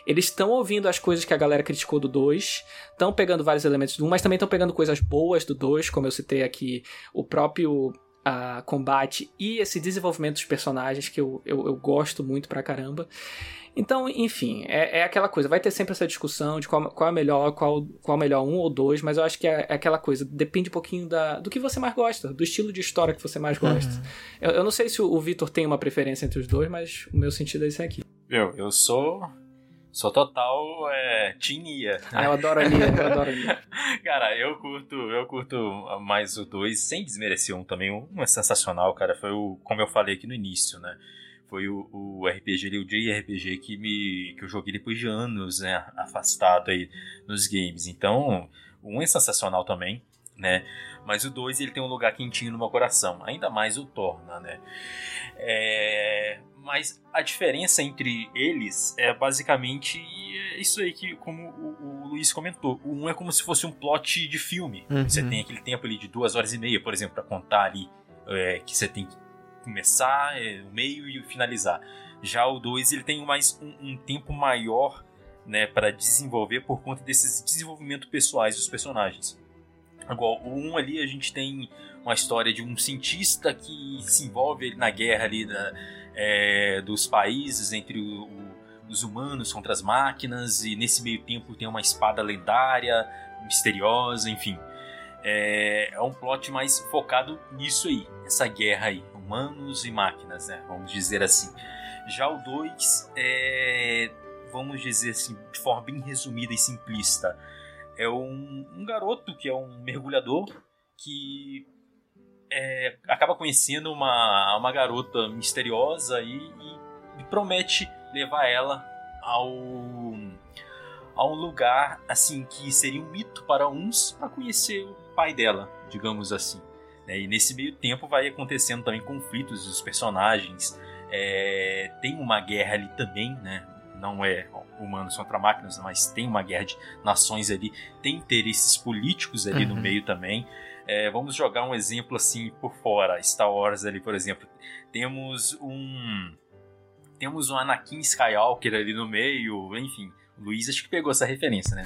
eles estão ouvindo as coisas que a galera criticou do 2, estão pegando vários elementos do 1, mas também estão pegando coisas boas do 2, como eu citei aqui, o próprio a combate e esse desenvolvimento dos personagens que eu, eu, eu gosto muito pra caramba. Então, enfim, é, é, aquela coisa, vai ter sempre essa discussão de qual, qual é melhor, qual, qual é melhor um ou dois, mas eu acho que é, é, aquela coisa, depende um pouquinho da, do que você mais gosta, do estilo de história que você mais gosta. Uhum. Eu, eu, não sei se o, o Vitor tem uma preferência entre os dois, mas o meu sentido é esse aqui. Eu, eu sou Sou total é, tinia. Ah, eu adoro a Nia, eu adoro a Nia. <laughs> cara, eu curto, eu curto mais o 2, sem desmerecer um também. Um é sensacional, cara. Foi o, como eu falei aqui no início, né? Foi o, o RPG, o JRPG que, me, que eu joguei depois de anos, né? Afastado aí nos games. Então, um é sensacional também, né? Mas o 2 ele tem um lugar quentinho no meu coração. Ainda mais o torna, né? É, mas a diferença entre eles é basicamente isso aí que, como o, o Luiz comentou, o um é como se fosse um plot de filme. Uhum. Você tem aquele tempo ali de duas horas e meia, por exemplo, para contar ali é, que você tem que começar, é, o meio e finalizar. Já o 2 ele tem mais um, um tempo maior né, para desenvolver por conta desses desenvolvimento pessoais dos personagens. Igual o 1 um ali a gente tem uma história de um cientista que se envolve na guerra ali da, é, dos países entre o, o, os humanos contra as máquinas e nesse meio tempo tem uma espada lendária, misteriosa, enfim. É, é um plot mais focado nisso aí, essa guerra aí, humanos e máquinas, né? Vamos dizer assim. Já o 2 é, vamos dizer assim, de forma bem resumida e simplista, é um, um garoto que é um mergulhador que é, acaba conhecendo uma, uma garota misteriosa e, e, promete levar ela ao a um lugar assim que seria um mito para uns para conhecer o pai dela, digamos assim. É, e nesse meio tempo vai acontecendo também conflitos dos personagens. É, tem uma guerra ali também, né? Não é humanos contra máquinas, mas tem uma guerra de nações ali. Tem interesses políticos ali uhum. no meio também. É, vamos jogar um exemplo assim por fora, Star Wars ali, por exemplo. Temos um temos um Anakin Skywalker ali no meio, enfim. Luiz acho que pegou essa referência, né?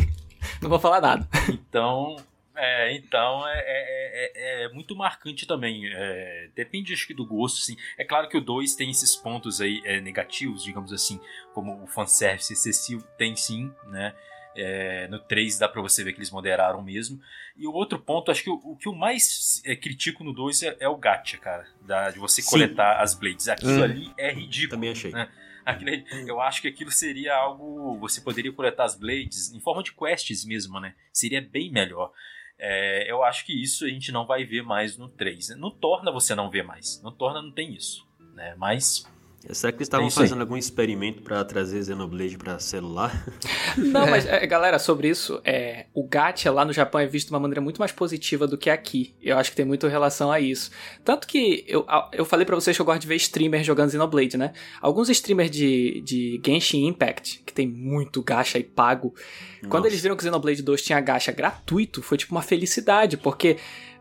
<laughs> Não vou falar nada. Então, é, então é, é, é, é muito marcante também. É, depende, acho que, do gosto, assim. É claro que o 2 tem esses pontos aí é, negativos, digamos assim, como o fanservice excessivo, tem sim, né? É, no 3 dá pra você ver que eles moderaram mesmo. E o outro ponto, acho que o, o que eu mais é, critico no 2 é, é, o gacha, cara. Da, de você coletar Sim. as blades. Aquilo hum. ali é ridículo. Também achei. Né? Aquilo, eu acho que aquilo seria algo. Você poderia coletar as blades em forma de quests mesmo, né? Seria bem melhor. É, eu acho que isso a gente não vai ver mais no 3. No Torna você não vê mais. No Torna não tem isso. Né? Mas Será que eles estavam é fazendo algum experimento para trazer Xenoblade para celular? <laughs> Não, mas é, galera, sobre isso, é, o gacha lá no Japão é visto de uma maneira muito mais positiva do que aqui. Eu acho que tem muito relação a isso. Tanto que eu, eu falei para vocês que eu gosto de ver streamers jogando Xenoblade, né? Alguns streamers de, de Genshin Impact, que tem muito gacha e pago, Nossa. quando eles viram que o Xenoblade 2 tinha gacha gratuito, foi tipo uma felicidade, porque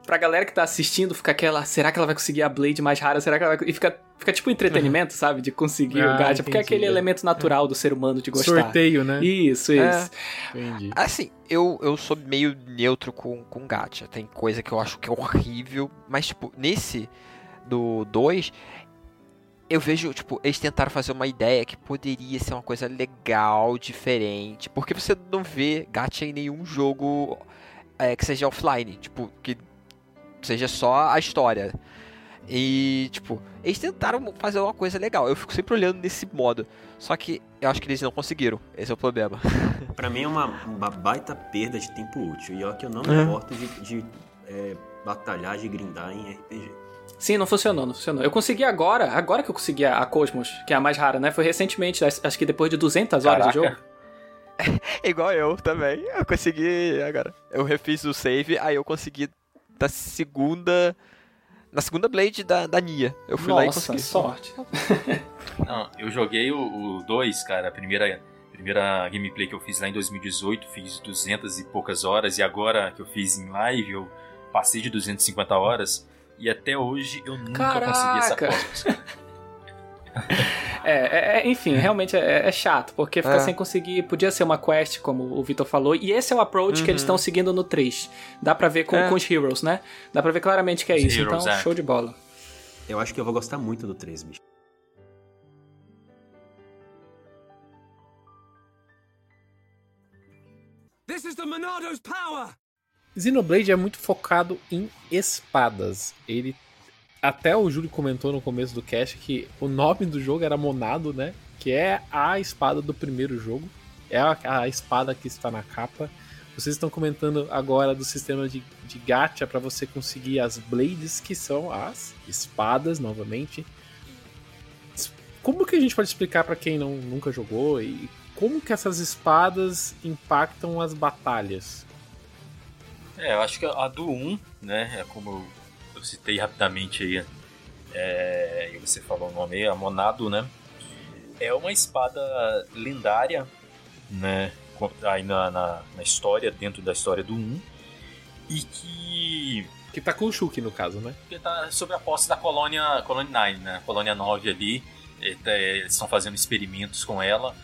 pra galera que tá assistindo, fica aquela, será que ela vai conseguir a Blade mais rara? Será que ela vai... E fica, fica tipo um entretenimento, sabe? De conseguir ah, o gacha, porque é aquele elemento natural do ser humano de gostar. Sorteio, né? Isso, isso. É. Entendi. Assim, eu, eu sou meio neutro com, com gacha. Tem coisa que eu acho que é horrível, mas, tipo, nesse do 2, eu vejo, tipo, eles tentaram fazer uma ideia que poderia ser uma coisa legal, diferente, porque você não vê gacha em nenhum jogo é, que seja offline, tipo, que seja só a história. E, tipo, eles tentaram fazer uma coisa legal. Eu fico sempre olhando nesse modo. Só que eu acho que eles não conseguiram. Esse é o problema. <laughs> para mim é uma, uma, baita perda de tempo útil. E olha que eu não me uhum. importo de, de é, batalhar, de grindar em RPG. Sim, não funcionou, não funcionou. Eu consegui agora, agora que eu consegui a Cosmos, que é a mais rara, né? Foi recentemente, acho que depois de 200 horas Caraca. de jogo. <laughs> Igual eu também. Eu consegui agora. Eu refiz o save, aí eu consegui da segunda. Na segunda Blade da, da Nia. Eu fui Nossa, lá e consegui. sorte. <laughs> Não, eu joguei o 2, cara, a primeira, primeira gameplay que eu fiz lá em 2018, fiz 200 e poucas horas, e agora que eu fiz em live, eu passei de 250 horas, e até hoje eu nunca Caraca. consegui essa Cosmos. É, é, é, enfim, realmente é, é chato, porque ficar É. sem conseguir. Podia ser uma quest, como o Vitor falou, e esse é o approach que eles estão seguindo no 3. Dá pra ver com, É. com os Heroes, né? Dá pra ver claramente que é Os isso. Heroes, então, é. show de bola. Eu acho que eu vou gostar muito do 3, bicho. This is the Monado's power! Xenoblade é muito focado em espadas. Ele. Até o Júlio comentou no começo do cast que o nome do jogo era Monado, né? Que é a espada do primeiro jogo. É a, a espada que está na capa. Vocês estão comentando agora do sistema de, de gacha para você conseguir as blades, que são as espadas, novamente. Como que a gente pode explicar para quem não, nunca jogou e como que essas espadas impactam as batalhas? É, eu acho que a do 1, né, é como eu citei rapidamente aí, é, e você falou o nome aí, a Monado, né, é uma espada lendária, né, aí na, na, na história, dentro da história do 1, e que Que tá com o Shulk, no caso, né? que tá sob a posse da colônia, colônia 9, né? Colônia 9 ali. É, é, Eles estão fazendo experimentos com ela.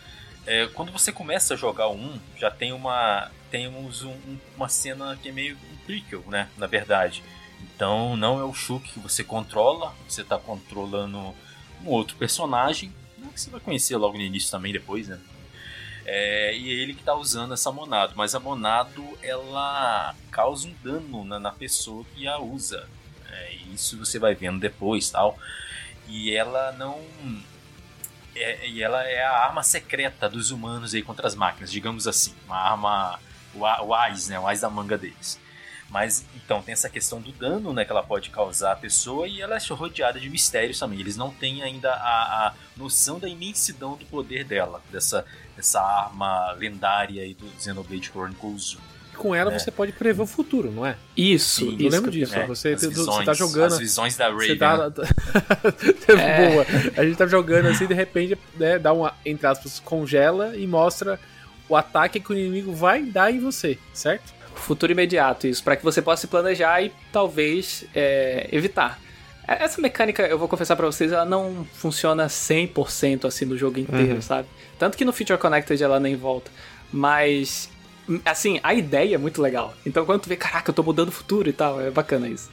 É, quando você começa a jogar o 1, já tem uma temos um- um- uma cena que é meio um prequel, né? Na verdade. Então não é o Shulk que você controla, você está controlando um outro personagem, né, que você vai conhecer logo no início também depois, né? É, e é ele que está usando essa Monado, mas a Monado ela causa um dano na, na pessoa que a usa. É, isso você vai vendo depois tal. E ela não. É, e ela é a arma secreta dos humanos aí contra as máquinas, digamos assim. Uma arma. O, o AIS, né? O AIS da manga deles. Mas então tem essa questão do dano né, que ela pode causar à pessoa e ela é rodeada de mistérios também. Eles não têm ainda a, a noção da imensidão do poder dela, dessa, dessa arma lendária aí do Xenoblade Chronicles 1. E com ela É. você pode prever o futuro, não é? Isso, Sim, Eu lembro disso. É, você, as você visões, tá jogando. As visões da Você Raven. tá. <laughs> É. Boa. A gente tá jogando assim, de repente, né, dá uma, entre aspas, congela e mostra o ataque que o inimigo vai dar em você, certo? Futuro imediato, isso, pra que você possa se planejar e talvez é, evitar. É, Essa mecânica, eu vou confessar pra vocês, ela não funciona 100% assim no jogo inteiro, sabe? Tanto que no Feature Connected ela nem volta. Mas, assim, a ideia é muito legal. Então quando tu vê, caraca, eu tô mudando o futuro e tal, é bacana isso.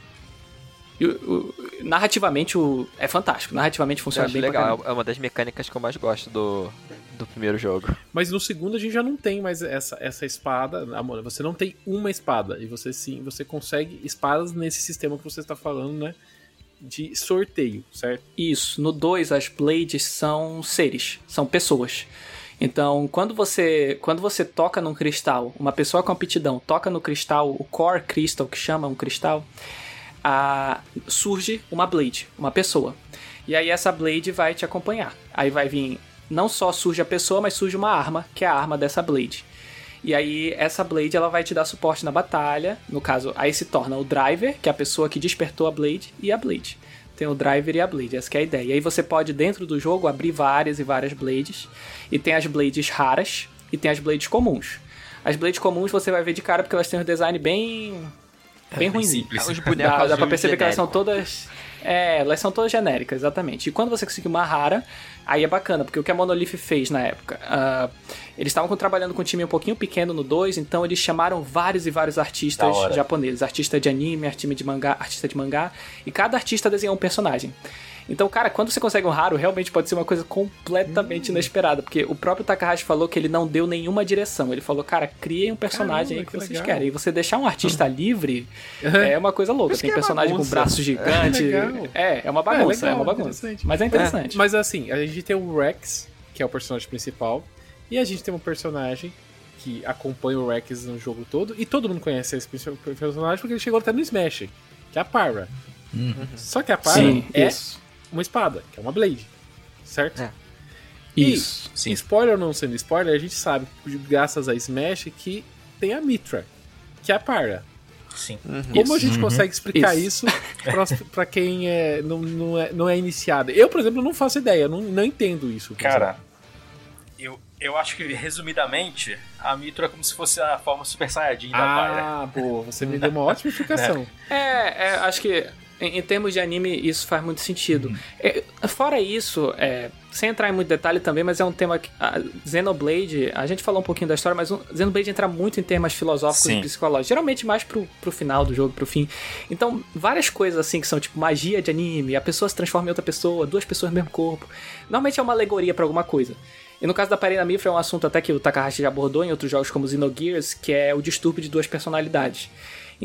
E, o- narrativamente o, é fantástico, narrativamente funciona bem legal, é uma das mecânicas que eu mais gosto do, do primeiro jogo. Mas no segundo a gente já não tem mais essa, essa espada. Amor, você não tem uma espada. E você sim, você consegue espadas nesse sistema que você está falando, né? De sorteio, certo? Isso, no 2 as blades são seres, são pessoas. Então, quando você quando você toca num cristal, uma pessoa com aptidão toca no cristal, o core crystal que chama um cristal, a- surge uma blade, uma pessoa. E aí essa blade vai te acompanhar. Aí vai vir não só surge a pessoa, mas surge uma arma, que é a arma dessa blade. E aí essa blade ela vai te dar suporte na batalha. No caso, aí se torna o driver, que é a pessoa que despertou a blade, e a blade. Tem o driver e a blade, essa é a ideia. E aí você pode dentro do jogo abrir várias e várias blades. E tem as blades raras e tem as blades comuns. As blades comuns você vai ver de cara porque elas têm um design bem bem ruimzinho. simples. Os <laughs> Dá, bonecos dá pra perceber que elas são todas. É, elas são todas genéricas, exatamente. E quando você conseguir uma rara, aí é bacana, porque o que a Monolith fez na época? ah, eles estavam trabalhando com um time um pouquinho pequeno no 2, então eles chamaram vários e vários artistas japoneses. Artista de anime, artista de mangá, artista de mangá. E cada artista desenhou um personagem. Então, cara, quando você consegue um raro, realmente pode ser uma coisa completamente Hum. inesperada. Porque o próprio Takahashi falou que ele não deu nenhuma direção. Ele falou, cara, criem um personagem Caramba, aí que, que vocês legal. querem. E você deixar um artista livre é uma coisa louca. Tem que é personagem com bagunça. braços gigantes. legal. É, é uma bagunça, é, legal, uma bagunça. Mas é interessante. Mas assim, a gente tem o Rex, que é o personagem principal, e a gente tem um personagem que acompanha o Rex no jogo todo, e todo mundo conhece esse personagem porque ele chegou até no Smash, que é a Pyra. Só que a Pyra Sim, é isso. Uma espada, que é uma Blade, certo? É. E, Isso. Sim. spoiler ou não sendo spoiler, a gente sabe, graças a Smash, que tem a Mitra, que é a Pyra. Sim. Como a gente consegue explicar Isso. isso, pra, pra quem é, não, não, é, não é iniciado? Eu, por exemplo, não faço ideia, não, não entendo isso. Cara, eu, eu acho que, resumidamente, a Mitra é como se fosse a forma Super Saiyajin da Pyra. Ah, boa, você me deu uma ótima explicação. <laughs> É, é, acho que Em, em termos de anime, isso faz muito sentido. É, fora isso, é, sem entrar em muito detalhe também, mas é um tema que. A Xenoblade, a gente falou um pouquinho da história, mas o Xenoblade entra muito em temas filosóficos Sim. e psicológicos. Geralmente mais pro, pro final do jogo, pro fim. Então, várias coisas assim que são tipo magia de anime, a pessoa se transforma em outra pessoa, duas pessoas no mesmo corpo. Normalmente é uma alegoria pra alguma coisa. E no caso da Parina Mifra é um assunto até que o Takahashi já abordou em outros jogos como Xenogears, que é o distúrbio de duas personalidades.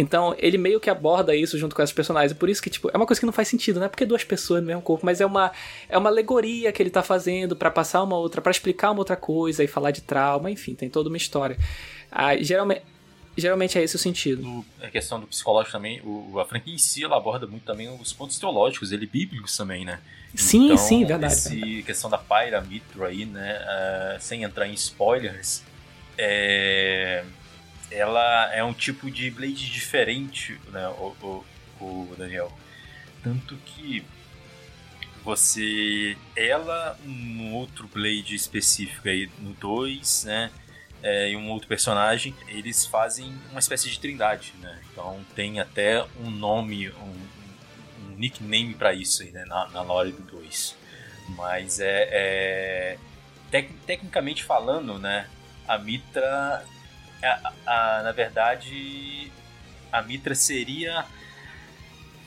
Então, ele meio que aborda isso junto com essas personagens. E por isso que, tipo, é uma coisa que não faz sentido, não é porque duas pessoas no mesmo corpo, mas é uma, é uma alegoria que ele tá fazendo pra passar uma outra, pra explicar uma outra coisa e falar de trauma, enfim, tem toda uma história. Ah, geralmente, geralmente é esse o sentido. do- a questão do psicológico também, o, a franquia em si ela aborda muito também os pontos teológicos, ele bíblicos também, né? Sim, Então, sim, verdade. Esse questão da Pyra Mitro aí, né? ah, sem entrar em spoilers, é, ela é um tipo de Blade diferente, né? O, o, o Daniel. Tanto que você. Ela, um outro Blade específico aí no 2, né? é, e um outro personagem, eles fazem uma espécie de trindade, né? Então tem até um nome, um, um nickname pra isso aí, né? Na, na lore do 2. Mas é, é tec- tecnicamente falando, né? A Mitra, a- a- na verdade, a Mitra seria,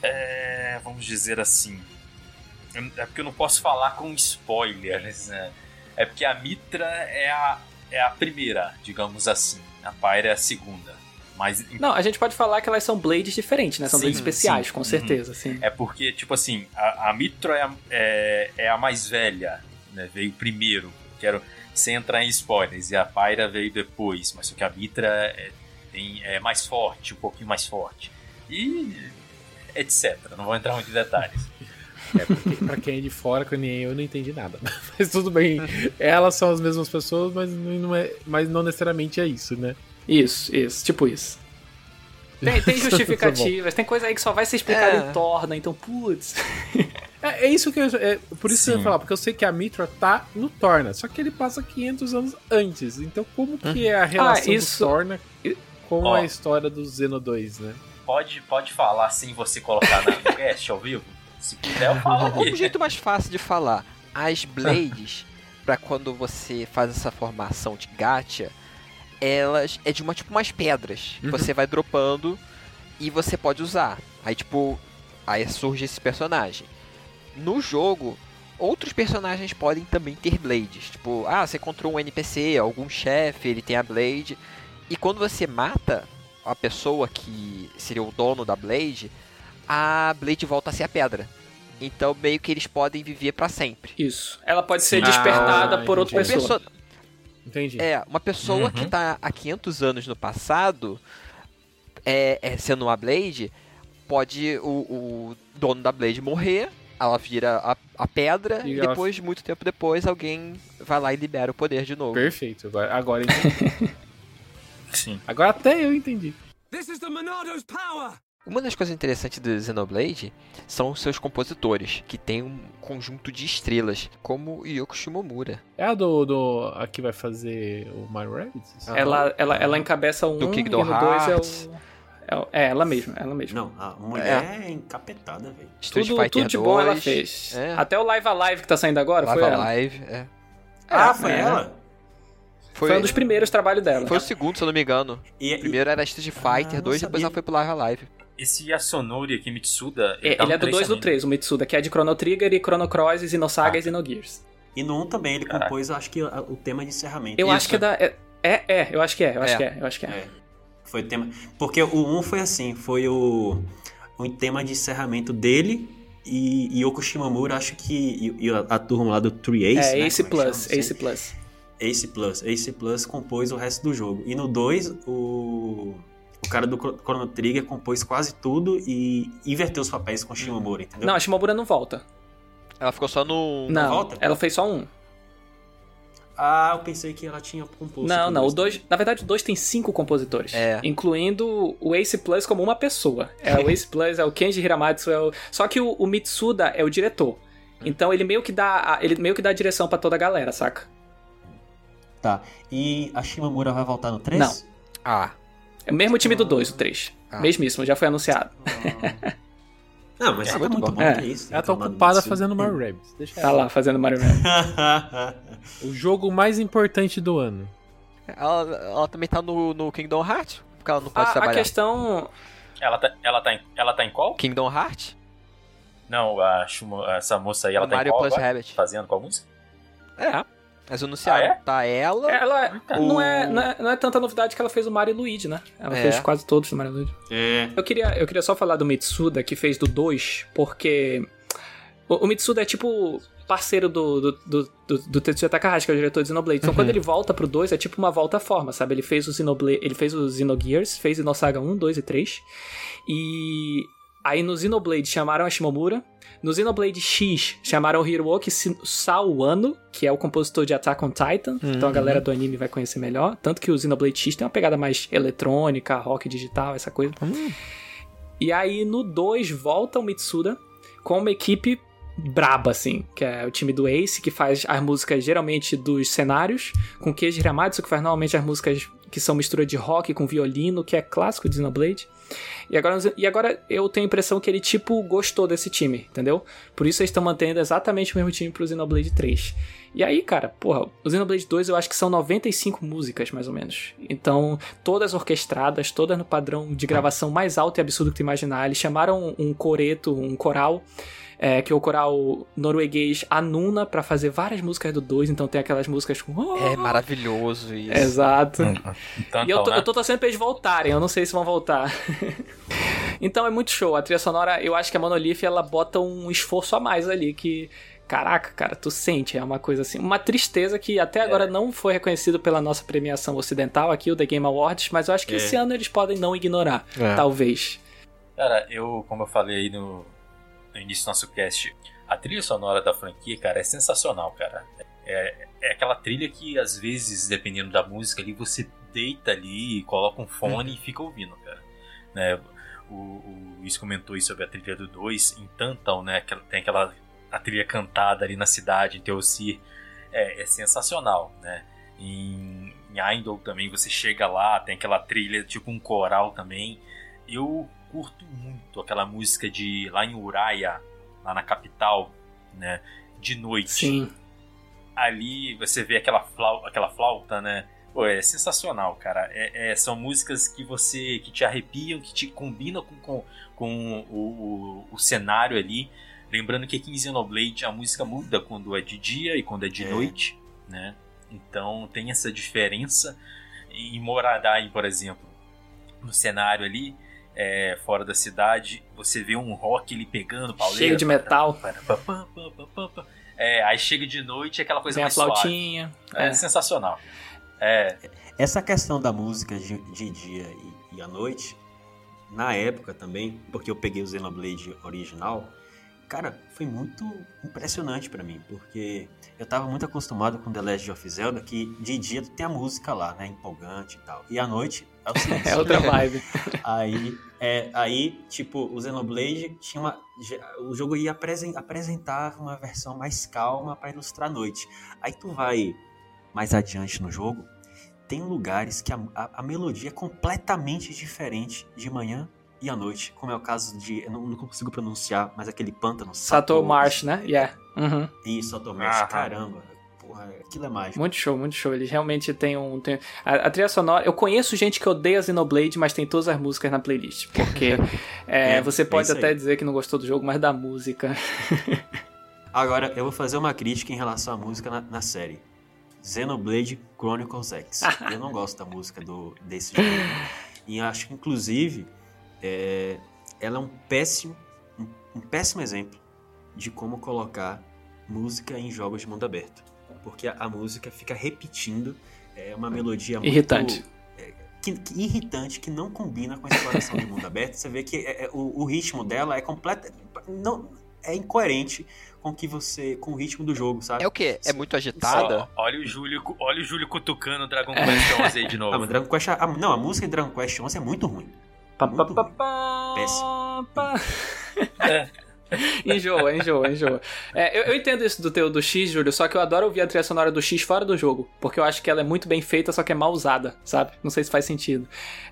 é, vamos dizer assim, é porque eu não posso falar com spoilers, né? É porque a Mitra é a, é a primeira, digamos assim. A Pyra é a segunda. Mas Não, a gente pode falar que elas são blades diferentes, né? São Sim, blades especiais, sim. com Uhum. certeza, sim. é porque, tipo assim, a, a Mitra é a, é, é a mais velha, né? Veio primeiro. Quero sem entrar em spoilers. E a Pyra veio depois. Mas só que a Mitra é, tem- é mais forte, um pouquinho mais forte. E etc. Não vou entrar muito em detalhes. <laughs> É, porque pra quem é de fora, que nem eu, não entendi nada. <laughs> Mas tudo bem. Elas são as mesmas pessoas, mas não, é, mas não necessariamente é isso, né? Isso, isso, tipo isso. Tem, tem <laughs> Tá justificativas, tem coisa aí que só vai ser explicada É. em Torna, então, putz. É, é isso que eu. É, por isso que eu Sim. ia falar, porque eu sei que a Mitra tá no Torna, só que ele passa 500 anos antes. Então, como que é a relação isso- do Torna com Ó. a história do Xeno 2, né? Pode, pode falar sem você colocar na- <laughs> cast ao vivo? Se quiser, eu falo Um jeito mais fácil de falar. As blades, <laughs> pra quando você faz essa formação de gacha, elas é de uma tipo umas pedras. que Você vai dropando e você pode usar. Aí tipo, aí surge esse personagem. No jogo, outros personagens podem também ter blades. Tipo, ah, você encontrou um NPC, algum chefe, ele tem a blade. E quando você mata a pessoa que seria o dono da blade, a blade volta a ser a pedra. Então meio que eles podem viver pra sempre. Isso. Ela pode ser Sim. despertada Ah, por outra entendi. pessoa. Perso- Entendi. É, uma pessoa que Uhum. tá há 500 anos no passado, é, é, sendo uma Blade, pode o, o dono da Blade morrer, ela vira a, a pedra, E e ela- depois, muito tempo depois, alguém vai lá e libera o poder de novo. Perfeito. Agora, agora, entendi. <laughs> Sim. agora até eu entendi. This is the Monado's power! Uma das coisas interessantes do Xenoblade são os seus compositores, que tem um conjunto de estrelas, como Yoko Shimomura. É a do. do a que vai fazer o Mario Rabbids? Ela, ela, ela encabeça um Do e no Kingdom dois é o. É, é ela mesma, ela mesma. Não, a mulher é, encapetada, velho. Street Tudo, Fighter tudo de 2, bom ela fez. É. Até o Live Alive que tá saindo agora Lava foi ela. Live, é. Ah, foi é. ela? Foi, um dos primeiros trabalhos dela. Foi o segundo, se eu não me engano. E, O primeiro era Street Fighter não 2, depois ela foi pro Live Live. Esse Yasunori aqui, Mitsuda, É, tá ele no é do 2 três do também. 3, o Mitsuda, que é de Chrono Trigger e Chrono Cross, Xenosaga e Xenogears. e no 1 também ele Caraca. compôs, acho que o tema de encerramento. Eu Isso. acho que é da. É, é, é, eu acho que é, eu acho É. que é, eu acho que é. Foi o tema. Porque o 1 foi assim, foi o, o tema de encerramento dele e, e Yoko Shimomura, acho que. E, e a, a turma lá do 3 Ace. É, né, Ace é Plus, chama? Ace Plus. Ace Plus. Ace Plus compôs o resto do jogo. E no 2, o, o cara do Chro- Chrono Trigger compôs quase tudo e inverteu os papéis com o Shimomura, entendeu? Não, a Shimomura não volta. Ela ficou só no. Não, volta? ela fez só um. Ah, eu pensei que ela tinha composto. Não, não, o dois 2, na verdade o 2 tem cinco compositores, É. incluindo o Ace Plus como uma pessoa. É o Ace Plus, é o Kenji Hiramatsu, é o... só que o, o Mitsuda é o diretor. Então ele meio que dá, a- ele meio que dá direção pra toda a galera, saca? Tá. E a Shimomura vai voltar no 3? Não. Ah. É o mesmo time do 2, o 3. Ah. Mesmíssimo, já foi anunciado. Não, mas É tá muito muito bom. bom. É. isso, Ela tá do ocupada Mitsuda. fazendo Mario Rabbids. Deixa Tá ela. lá fazendo Mario Run. <laughs> O jogo mais importante do ano. Ela, ela também tá no, no Kingdom Hearts? Porque ela não pode A, a trabalhar. questão. Ela tá, ela, tá em, ela tá em qual? Kingdom Hearts? Não, a essa moça aí, ela O tá Mario em qual Plus agora? Rabbit. Fazendo qual música? É. Mas anunciaram. Ah, é? Tá ela. Ela O- não, é, não, é, não é tanta novidade que ela fez o Mario e Luigi, né? Ela É. fez quase todos do Mario e Luigi. É. Eu queria, eu queria só falar do Mitsuda, que fez do 2, porque o, o Mitsuda é tipo parceiro do, do, do, do, do Tetsuya Takahashi, que é o diretor de Xenoblade. Então quando ele volta pro 2, é tipo uma volta à forma, sabe? Ele fez o Xenoblade, ele fez o Xenogears, fez o Xenosaga 1, 2 e 3. E aí no Xenoblade chamaram a Shimomura. No Xenoblade X chamaram o Hiroki Sawano, que é o compositor de Attack on Titan. Então a galera do anime vai conhecer melhor. Tanto que o Xenoblade X tem uma pegada mais eletrônica, rock digital, essa coisa. E aí no 2 volta o Mitsuda com uma equipe braba, assim, que é o time do Ace, que faz as músicas geralmente dos cenários, com Keiji Hiramatsu, que faz normalmente as músicas que são mistura de rock com violino, que é clássico de Xenoblade. E agora, e agora eu tenho a impressão que ele, tipo, gostou desse time, entendeu? Por isso eles estão mantendo exatamente o mesmo time pro Xenoblade 3. E aí, cara, porra, o Xenoblade 2 eu acho que são 95 músicas, mais ou menos. Então, todas orquestradas, todas no padrão de gravação mais alto e absurdo que tu imaginar. Eles chamaram um coreto, um coral, é, que é o coral norueguês Anuna, pra fazer várias músicas do 2. Então tem aquelas músicas com... É maravilhoso isso. Exato. Então, E eu tô, né? eu tô torcendo pra eles voltarem, eu não sei se vão voltar. <laughs> então é muito show. A trilha sonora, eu acho que a Monolith ela bota um esforço a mais ali que. Caraca, cara, tu sente, é uma coisa assim. Uma tristeza que até É. agora não foi reconhecido pela nossa premiação ocidental aqui, o The Game Awards, mas eu acho que É. esse ano eles podem não ignorar, É. talvez. Cara, eu, como eu falei aí no, no início do nosso cast, a trilha sonora da franquia, cara, é sensacional, cara. É, é aquela trilha que, às vezes, dependendo da música ali, você deita ali, coloca um fone e fica ouvindo, cara. Né? O, o Luiz comentou aí sobre a trilha do 2 em Tantal, né? Tem aquela a trilha cantada ali na cidade, em Teosir. É, é sensacional, né? Em, em Eindhoven também, você chega lá, tem aquela trilha, tipo um coral também. Eu curto muito aquela música de lá em Uraia, lá na capital, né? De noite. Sim. Ali você vê aquela flauta, aquela flauta né? Pô, é sensacional, cara. É, é- são músicas que você que te arrepiam, que te combinam com, com, com o, o, o cenário ali. Lembrando que aqui em Xenoblade a música muda quando é de dia e quando é de É. noite, né? Então tem essa diferença. Em Moradai, por exemplo, no cenário ali, é, fora da cidade, você vê um rock ele pegando pauleira. Cheio de metal. É, aí chega de noite é aquela coisa Tem a mais suave. flautinha. É, É. sensacional. É, Essa questão da música de, de dia e, e à noite, na época também, porque eu peguei o Xenoblade original, cara, foi muito impressionante pra mim, porque eu tava muito acostumado com The Legend of Zelda, que de dia tem a música lá, né, empolgante e tal, e à noite é. É outra vibe. Aí, é, aí, tipo, o Xenoblade tinha uma. O jogo ia apresen- apresentar uma versão mais calma para ilustrar a noite. Aí tu vai mais adiante no jogo, tem lugares que a, a- a melodia é completamente diferente de manhã e à noite. Como é o caso de. Eu não, não consigo pronunciar, mas aquele pântano. Sato Marsh, né? Yeah. Uhum. Isso, Sato Marsh. Aham. Caramba. Porra, aquilo é mágico. Muito show, muito show. Eles realmente têm um. Tem... A, a trilha sonora. Eu conheço gente que odeia Xenoblade, mas tem todas as músicas na playlist. Porque <laughs> é, É, você é pode isso até aí. dizer que não gostou do jogo, mas da música. <laughs> Agora, eu vou fazer uma crítica em relação à música na, na série. Xenoblade Chronicles X. eu não gosto da música do, desse jogo. E acho que, inclusive, é, ela é um péssimo, um, um péssimo exemplo de como colocar música em jogos de mundo aberto. Porque a, a música fica repetindo é uma melodia muito... Irritante. é, que- que irritante, que não combina com a exploração de mundo aberto. Você vê que é- é- o, o ritmo dela é completo... Não, é incoerente com o que você com o ritmo do jogo, sabe? É o quê? É muito agitada? Ó, olha o Júlio, olha o Júlio cutucando o Dragon Quest <laughs> 11 aí de Ah, novo. mas Dragon Quest, ah, não, a música de Dragon Quest 11 é muito ruim. Pá, Muito ruim. Péssimo. pá. Enjoa, enjoa, enjoa. É, eu, eu, entendo isso do teu do X, Júlio, só que eu adoro ouvir a trilha sonora do X fora do jogo, porque eu acho que ela é muito bem feita, só que é mal usada, sabe? Não sei se faz sentido.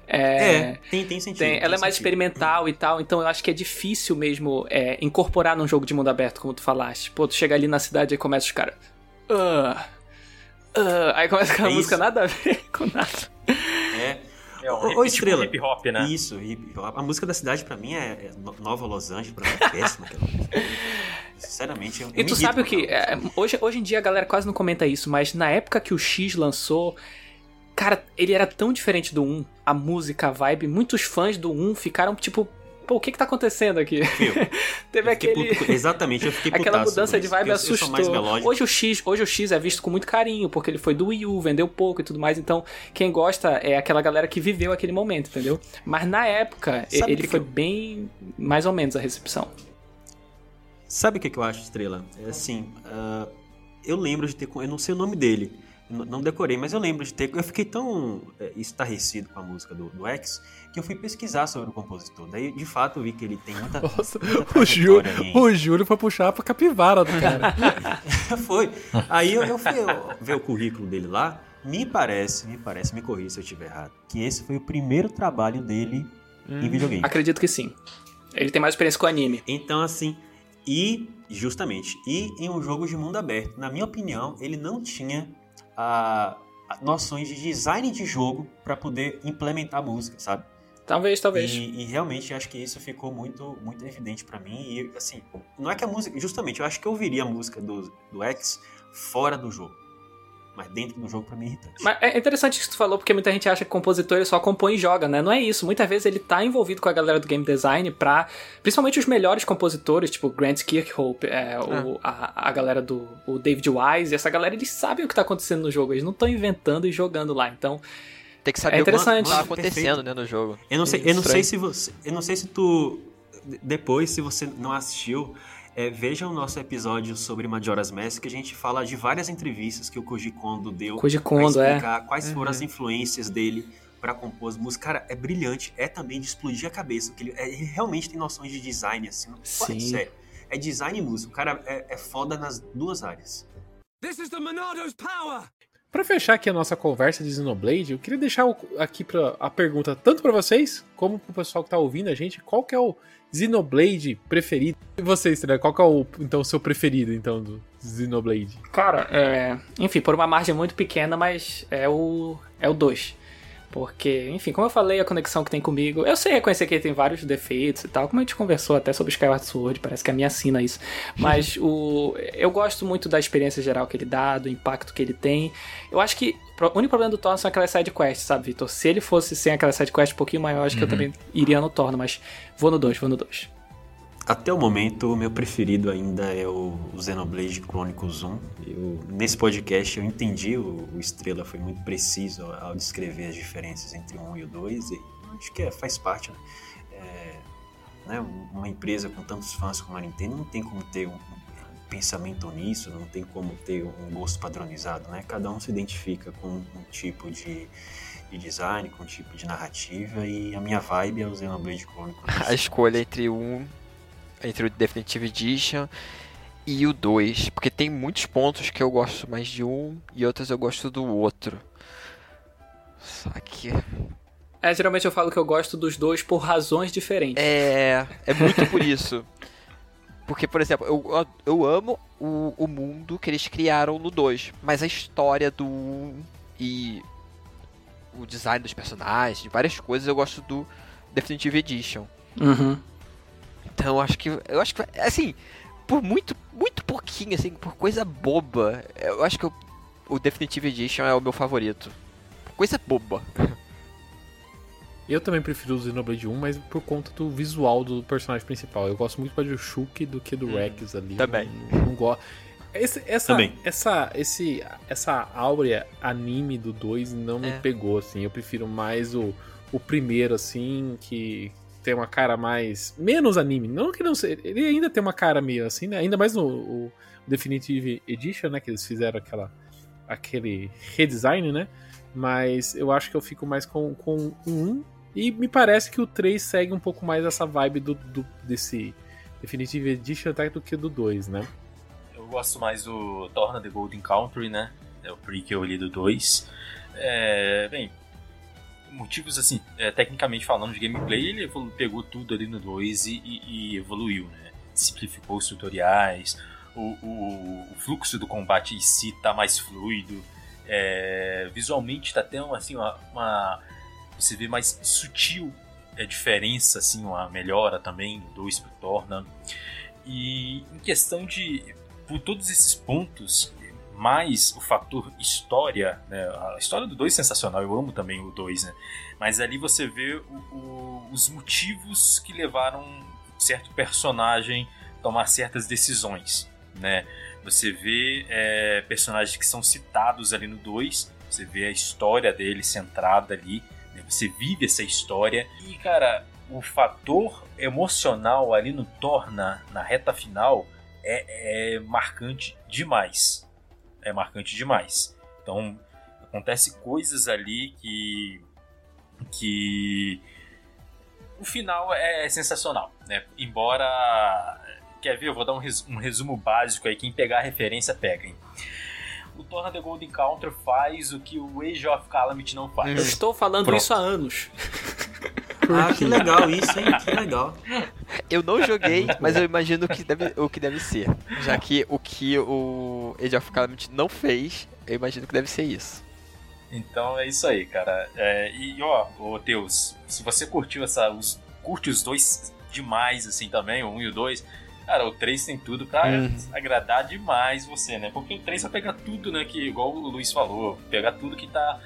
É, é tem, tem sentido. Tem, tem ela é mais experimental e tal, então eu acho que é difícil mesmo é, incorporar num jogo de mundo aberto, como tu falaste. Pô, tu chega ali na cidade e começa os caras. Uh, uh, aí começa aquela é música nada a ver <laughs> com nada. É. É um Ô, Estrela. Hip hop, né? Isso, hip hop. A música da cidade pra mim é, é Nova Los Angeles, pra mim é péssima aquela <laughs> música. Sinceramente, eu, E tu sabe o que? É, hoje, hoje em dia a galera quase não comenta isso, mas na época que o X lançou, cara, ele era tão diferente do 1, a música, a vibe, muitos fãs do 1 ficaram tipo, pô, o que que tá acontecendo aqui? <laughs> Teve aquele... Puto, exatamente, eu fiquei Aquela mudança de vibe assustou. Hoje o, X, hoje o X é visto com muito carinho, porque ele foi do Wii U, vendeu pouco e tudo mais, então quem gosta é aquela galera que viveu aquele momento, entendeu? Mas na época, Sabe ele foi eu... bem mais ou menos a recepção. Sabe o que, que eu acho, Estrela? É assim, uh, eu lembro de ter... Eu não sei o nome dele, não decorei, mas eu lembro de ter. Eu fiquei tão é, estarrecido com a música do, do X que eu fui pesquisar sobre o compositor. Daí, de fato, eu vi que ele tem muita. <laughs> Nossa, muita o, Júlio, o Júlio foi puxar pra capivara do cara. <laughs> foi. Aí eu, eu fui ver o currículo dele lá. Me parece, me parece, me corrija se eu estiver errado, que esse foi o primeiro trabalho dele hum, em videogame. Acredito que sim. Ele tem mais experiência com anime. Então, assim, e justamente, e em um jogo de mundo aberto, na minha opinião, ele não tinha a, a noções de design de jogo para poder implementar música, sabe? Talvez, talvez. E, e, realmente acho que isso ficou muito, muito evidente para mim. E assim, não é que a música. Justamente, eu acho que eu ouviria a música do, do X fora do jogo mas dentro do jogo pra mim é irritante. Mas é interessante isso que tu falou, porque muita gente acha que compositor ele só compõe e joga, né? Não é isso. Muitas vezes ele tá envolvido com a galera do game design pra. Principalmente os melhores compositores, tipo Grant Kirkhope, é, ah. o, a, a galera do o David Wise, essa galera, eles sabem o que tá acontecendo no jogo. Eles não estão inventando e jogando lá. Então. Tem que saber é interessante. o que tá acontecendo né, no jogo. Eu não sei, eu não sei se você. Eu não sei se tu. Depois, se você não assistiu, é, veja o nosso episódio sobre Majora's Mask, que a gente fala de várias entrevistas que o Koji Kondo deu Koji Kondo, pra é. explicar é. quais foram uhum. as influências dele para compor as músicas. Cara, é brilhante, é também de explodir a cabeça, porque ele, é, ele realmente tem noções de design, assim. Sim. É sério. É design e música. O cara é, é foda nas duas áreas. This is the Monado's power! Para fechar aqui a nossa conversa de Xenoblade, eu queria deixar aqui pra, a pergunta tanto para vocês como para o pessoal que tá ouvindo a gente, qual que é o Xenoblade preferido? E você, Estrela, qual que é o então, seu preferido então do Xenoblade? Cara, é, enfim, por uma margem muito pequena, mas é o é o 2. Porque, enfim, como eu falei, a conexão que tem comigo. Eu sei reconhecer que ele tem vários defeitos e tal, como a gente conversou até sobre Skyward Sword, parece que a minha assina isso. Mas <laughs> o, eu gosto muito da experiência geral que ele dá, do impacto que ele tem. Eu acho que o único problema do Torno são aquelas sidequests, sabe, Vitor? Se ele fosse sem aquela sidequest um pouquinho maior, acho uhum. que eu uhum. também iria no Torno, mas vou no 2, vou no 2. Até o momento, o meu preferido ainda é o Xenoblade Chronicles 1. Eu, nesse podcast eu entendi, o, o, Estrela foi muito preciso ao, descrever as diferenças entre o 1 e o 2, e acho que é, faz parte. Né? É, né, uma empresa com tantos fãs como a Nintendo não tem como ter um, pensamento nisso, não tem como ter um gosto padronizado, né? Cada um se identifica com um tipo de, de design, com um tipo de narrativa, e a minha vibe é o Xenoblade Chronicles. <laughs> A escolha entre um entre o Definitive Edition e o 2, porque tem muitos pontos que eu gosto mais de um e outros eu gosto do outro. Só que. É, geralmente eu falo que eu gosto dos dois por razões diferentes. É, é muito por isso. <laughs> Porque, por exemplo, eu, eu amo o, o mundo que eles criaram no 2, mas a história do 1 e o design dos personagens, de várias coisas, eu gosto do Definitive Edition. Uhum. Então, acho que. Eu acho que. Assim, por muito, muito pouquinho, assim, por coisa boba, eu acho que eu, o Definitive Edition é o meu favorito. Coisa boba. <laughs> Eu também prefiro o Xenoblade 1, mas por conta do visual do personagem principal. Eu gosto muito mais do Shulk do que do hum, Rex ali. Também. Não, não gosto. Esse, essa, também. essa, esse, essa áurea anime do 2 não é. me pegou, assim. Eu prefiro mais o, o primeiro, assim, que, tem uma cara mais. menos anime. Não que não seja. Ele ainda tem uma cara meio assim, né? Ainda mais no o Definitive Edition, né? Que eles fizeram aquela, aquele redesign, né? Mas eu acho que eu fico mais com, com um. E me parece que o 3 segue um pouco mais essa vibe do, do desse Definitive Edition até do que do 2, né? Eu gosto mais do Torna the Golden Country, né? É o prequel ali do 2. É, bem, motivos assim, é, tecnicamente falando de gameplay, ele evolu- pegou tudo ali no 2 e, e- e evoluiu, né? Simplificou os tutoriais, o, o- o fluxo do combate em si tá mais fluido, é, visualmente tá até um, assim, uma, uma- você vê mais sutil a diferença, assim, uma melhora também do 2 pro Torna. E em questão de, por todos esses pontos, mais o fator história, né? A história do 2 é sensacional, eu amo também o 2, né? Mas ali você vê o- o- os motivos que levaram certo personagem a tomar certas decisões, né? Você vê é, personagens que são citados ali no 2, você vê a história dele centrada ali, né? você vive essa história. E, cara, o fator emocional ali no Torna, na reta final, é, é marcante demais. É marcante demais. Então, acontece coisas ali que. que. O final é sensacional, né? Embora. Quer ver? Eu vou dar um, res- um resumo básico aí. Quem pegar a referência, peguem. O Torna The Golden Counter faz o que o Age of Calamity não faz. Eu estou falando Pronto. isso há anos. <laughs> Ah, que legal isso, hein? Que legal. Eu não joguei, mas eu imagino o que deve, o que deve ser. Já que o que o Age of Calamity não fez, eu imagino que deve ser isso. Então é isso aí, cara. É, e ó, ô Teus, se você curtiu essa. Os, curte os dois demais, assim, também, o 1 e o 2, cara, o 3 tem tudo pra Uhum. agradar demais você, né? Porque o 3 vai pegar tudo, né? Que, igual o Luiz falou, pegar tudo que tá.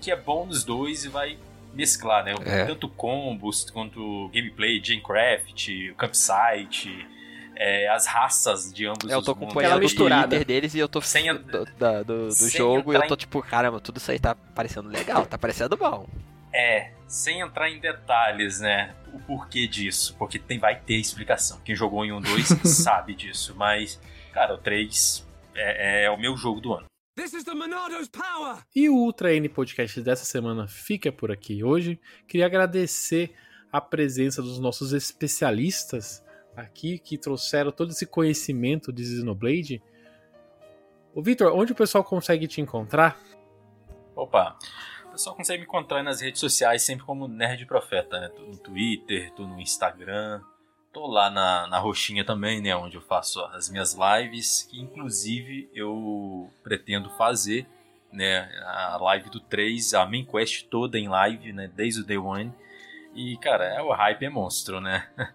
que é bom nos dois e vai mesclar, né? É. Tanto combos quanto gameplay, Gamecraft, o campsite, é, as raças de ambos Eu os tô acompanhando o. Twitter deles e eu tô Sem a- do, da- do, do sem jogo e eu tô em- tipo, caramba, tudo isso aí tá parecendo legal, tá parecendo bom. É, sem entrar em detalhes, né? O porquê disso. Porque tem, vai ter explicação. Quem jogou em um 2 <laughs> sabe disso. Mas, cara, o 3 é, é o meu jogo do ano. This is the Monado's power! E o Ultra N Podcast dessa semana fica por aqui hoje. Queria agradecer a presença dos nossos especialistas aqui que trouxeram todo esse conhecimento de Xenoblade. O Victor, onde o pessoal consegue te encontrar? Opa, o pessoal consegue me encontrar nas redes sociais sempre como Nerd Profeta, né? Tô no Twitter, tô no Instagram, tô lá na, na roxinha também, né? Onde eu faço as minhas lives, que inclusive eu pretendo fazer, né? A live do 3, a main quest toda em live, né? Desde o Day One. E, cara, é, o hype é monstro, né? <laughs>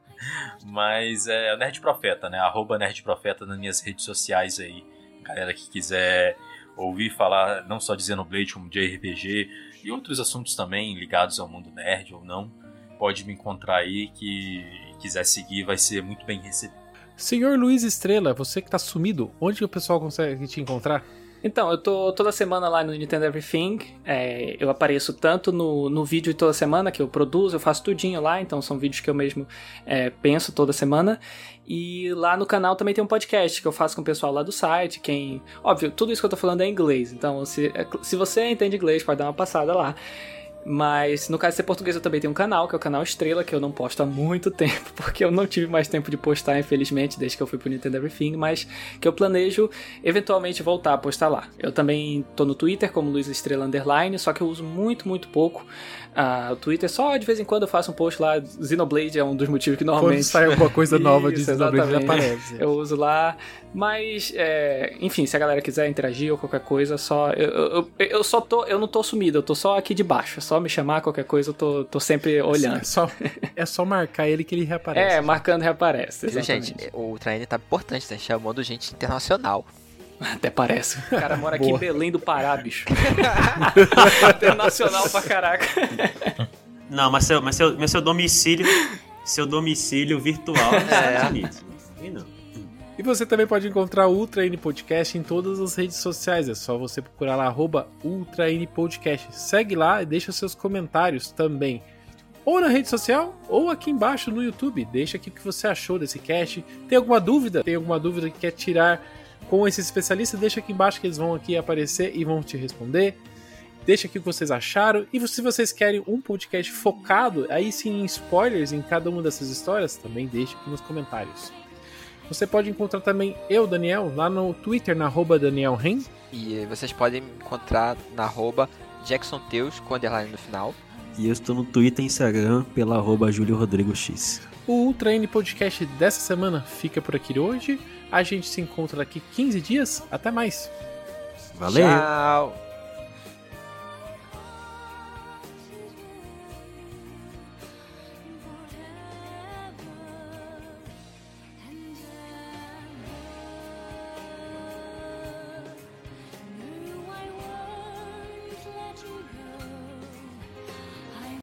Mas é o Nerd Profeta, né? Arroba Nerd Profeta nas minhas redes sociais aí. Galera que quiser ouvir falar não só de Xenoblade, como de RPG e outros assuntos também ligados ao mundo nerd ou não, pode me encontrar aí que quiser seguir vai ser muito bem recebido. Senhor Luiz Estrela, você que tá sumido, onde o pessoal consegue te encontrar? Então, eu tô toda semana lá no Nintendo Everything. é, eu apareço tanto no, no vídeo toda semana que eu produzo, eu faço tudinho lá, então são vídeos que eu mesmo é, penso toda semana. E lá no canal também tem um podcast que eu faço com o pessoal lá do site. Quem. Óbvio, tudo isso que eu tô falando é em inglês. Então, se, é se você entende inglês, pode dar uma passada lá. Mas no caso de ser português, eu também tenho um canal, que é o canal Estrela, que eu não posto há muito <laughs> tempo, porque eu não tive mais tempo de postar, infelizmente, desde que eu fui pro Nintendo Everything, mas que eu planejo eventualmente voltar a postar lá. Eu também tô no Twitter como Luiz Estrela Underline, só que eu uso muito, muito pouco ah, o Twitter. Só de vez em quando eu faço um post lá. Xenoblade é um dos motivos que Quando normalmente. sai alguma coisa nova de <laughs> Isso, Xenoblade, exatamente. aparece. Eu uso lá, mas é, enfim, se a galera quiser interagir ou qualquer coisa, só eu, eu, eu- só tô, eu não tô sumido, eu tô só aqui de baixo. É só me chamar qualquer coisa, eu tô, tô sempre olhando. É só, é só marcar ele que ele <laughs> reaparece. É, marcando reaparece. Viu, Exatamente. gente? O Traine tá importante, tá chamando gente internacional. Até parece. O cara mora aqui em. Belém do Pará, bicho. <laughs> Internacional pra caraca. Não, mas seu, mas seu, mas seu domicílio. Seu domicílio virtual é nos Estados Unidos. E não. E você também pode encontrar o Ultra N Podcast em todas as redes sociais. É só você procurar lá, arroba Ultra N Podcast. Segue lá e deixa seus comentários também. Ou na rede social, ou aqui embaixo no YouTube. Deixa aqui o que você achou desse cast. Tem alguma dúvida? Tem alguma dúvida que quer tirar com esse especialista? Deixa aqui embaixo que eles vão aqui aparecer e vão te responder. Deixa aqui o que vocês acharam. E se vocês querem um podcast focado, aí sim em spoilers em cada uma dessas histórias, também deixa aqui nos comentários. Você pode encontrar também eu, Daniel, lá no Twitter, na arroba Daniel Ren. E vocês podem me encontrar na arroba Jackson Teus, com underline no final. E eu estou no Twitter e Instagram pela arroba Júlio Rodrigo X. O Ultra N Podcast dessa semana fica por aqui hoje. A gente se encontra daqui 15 dias. Até mais. Valeu! Tchau!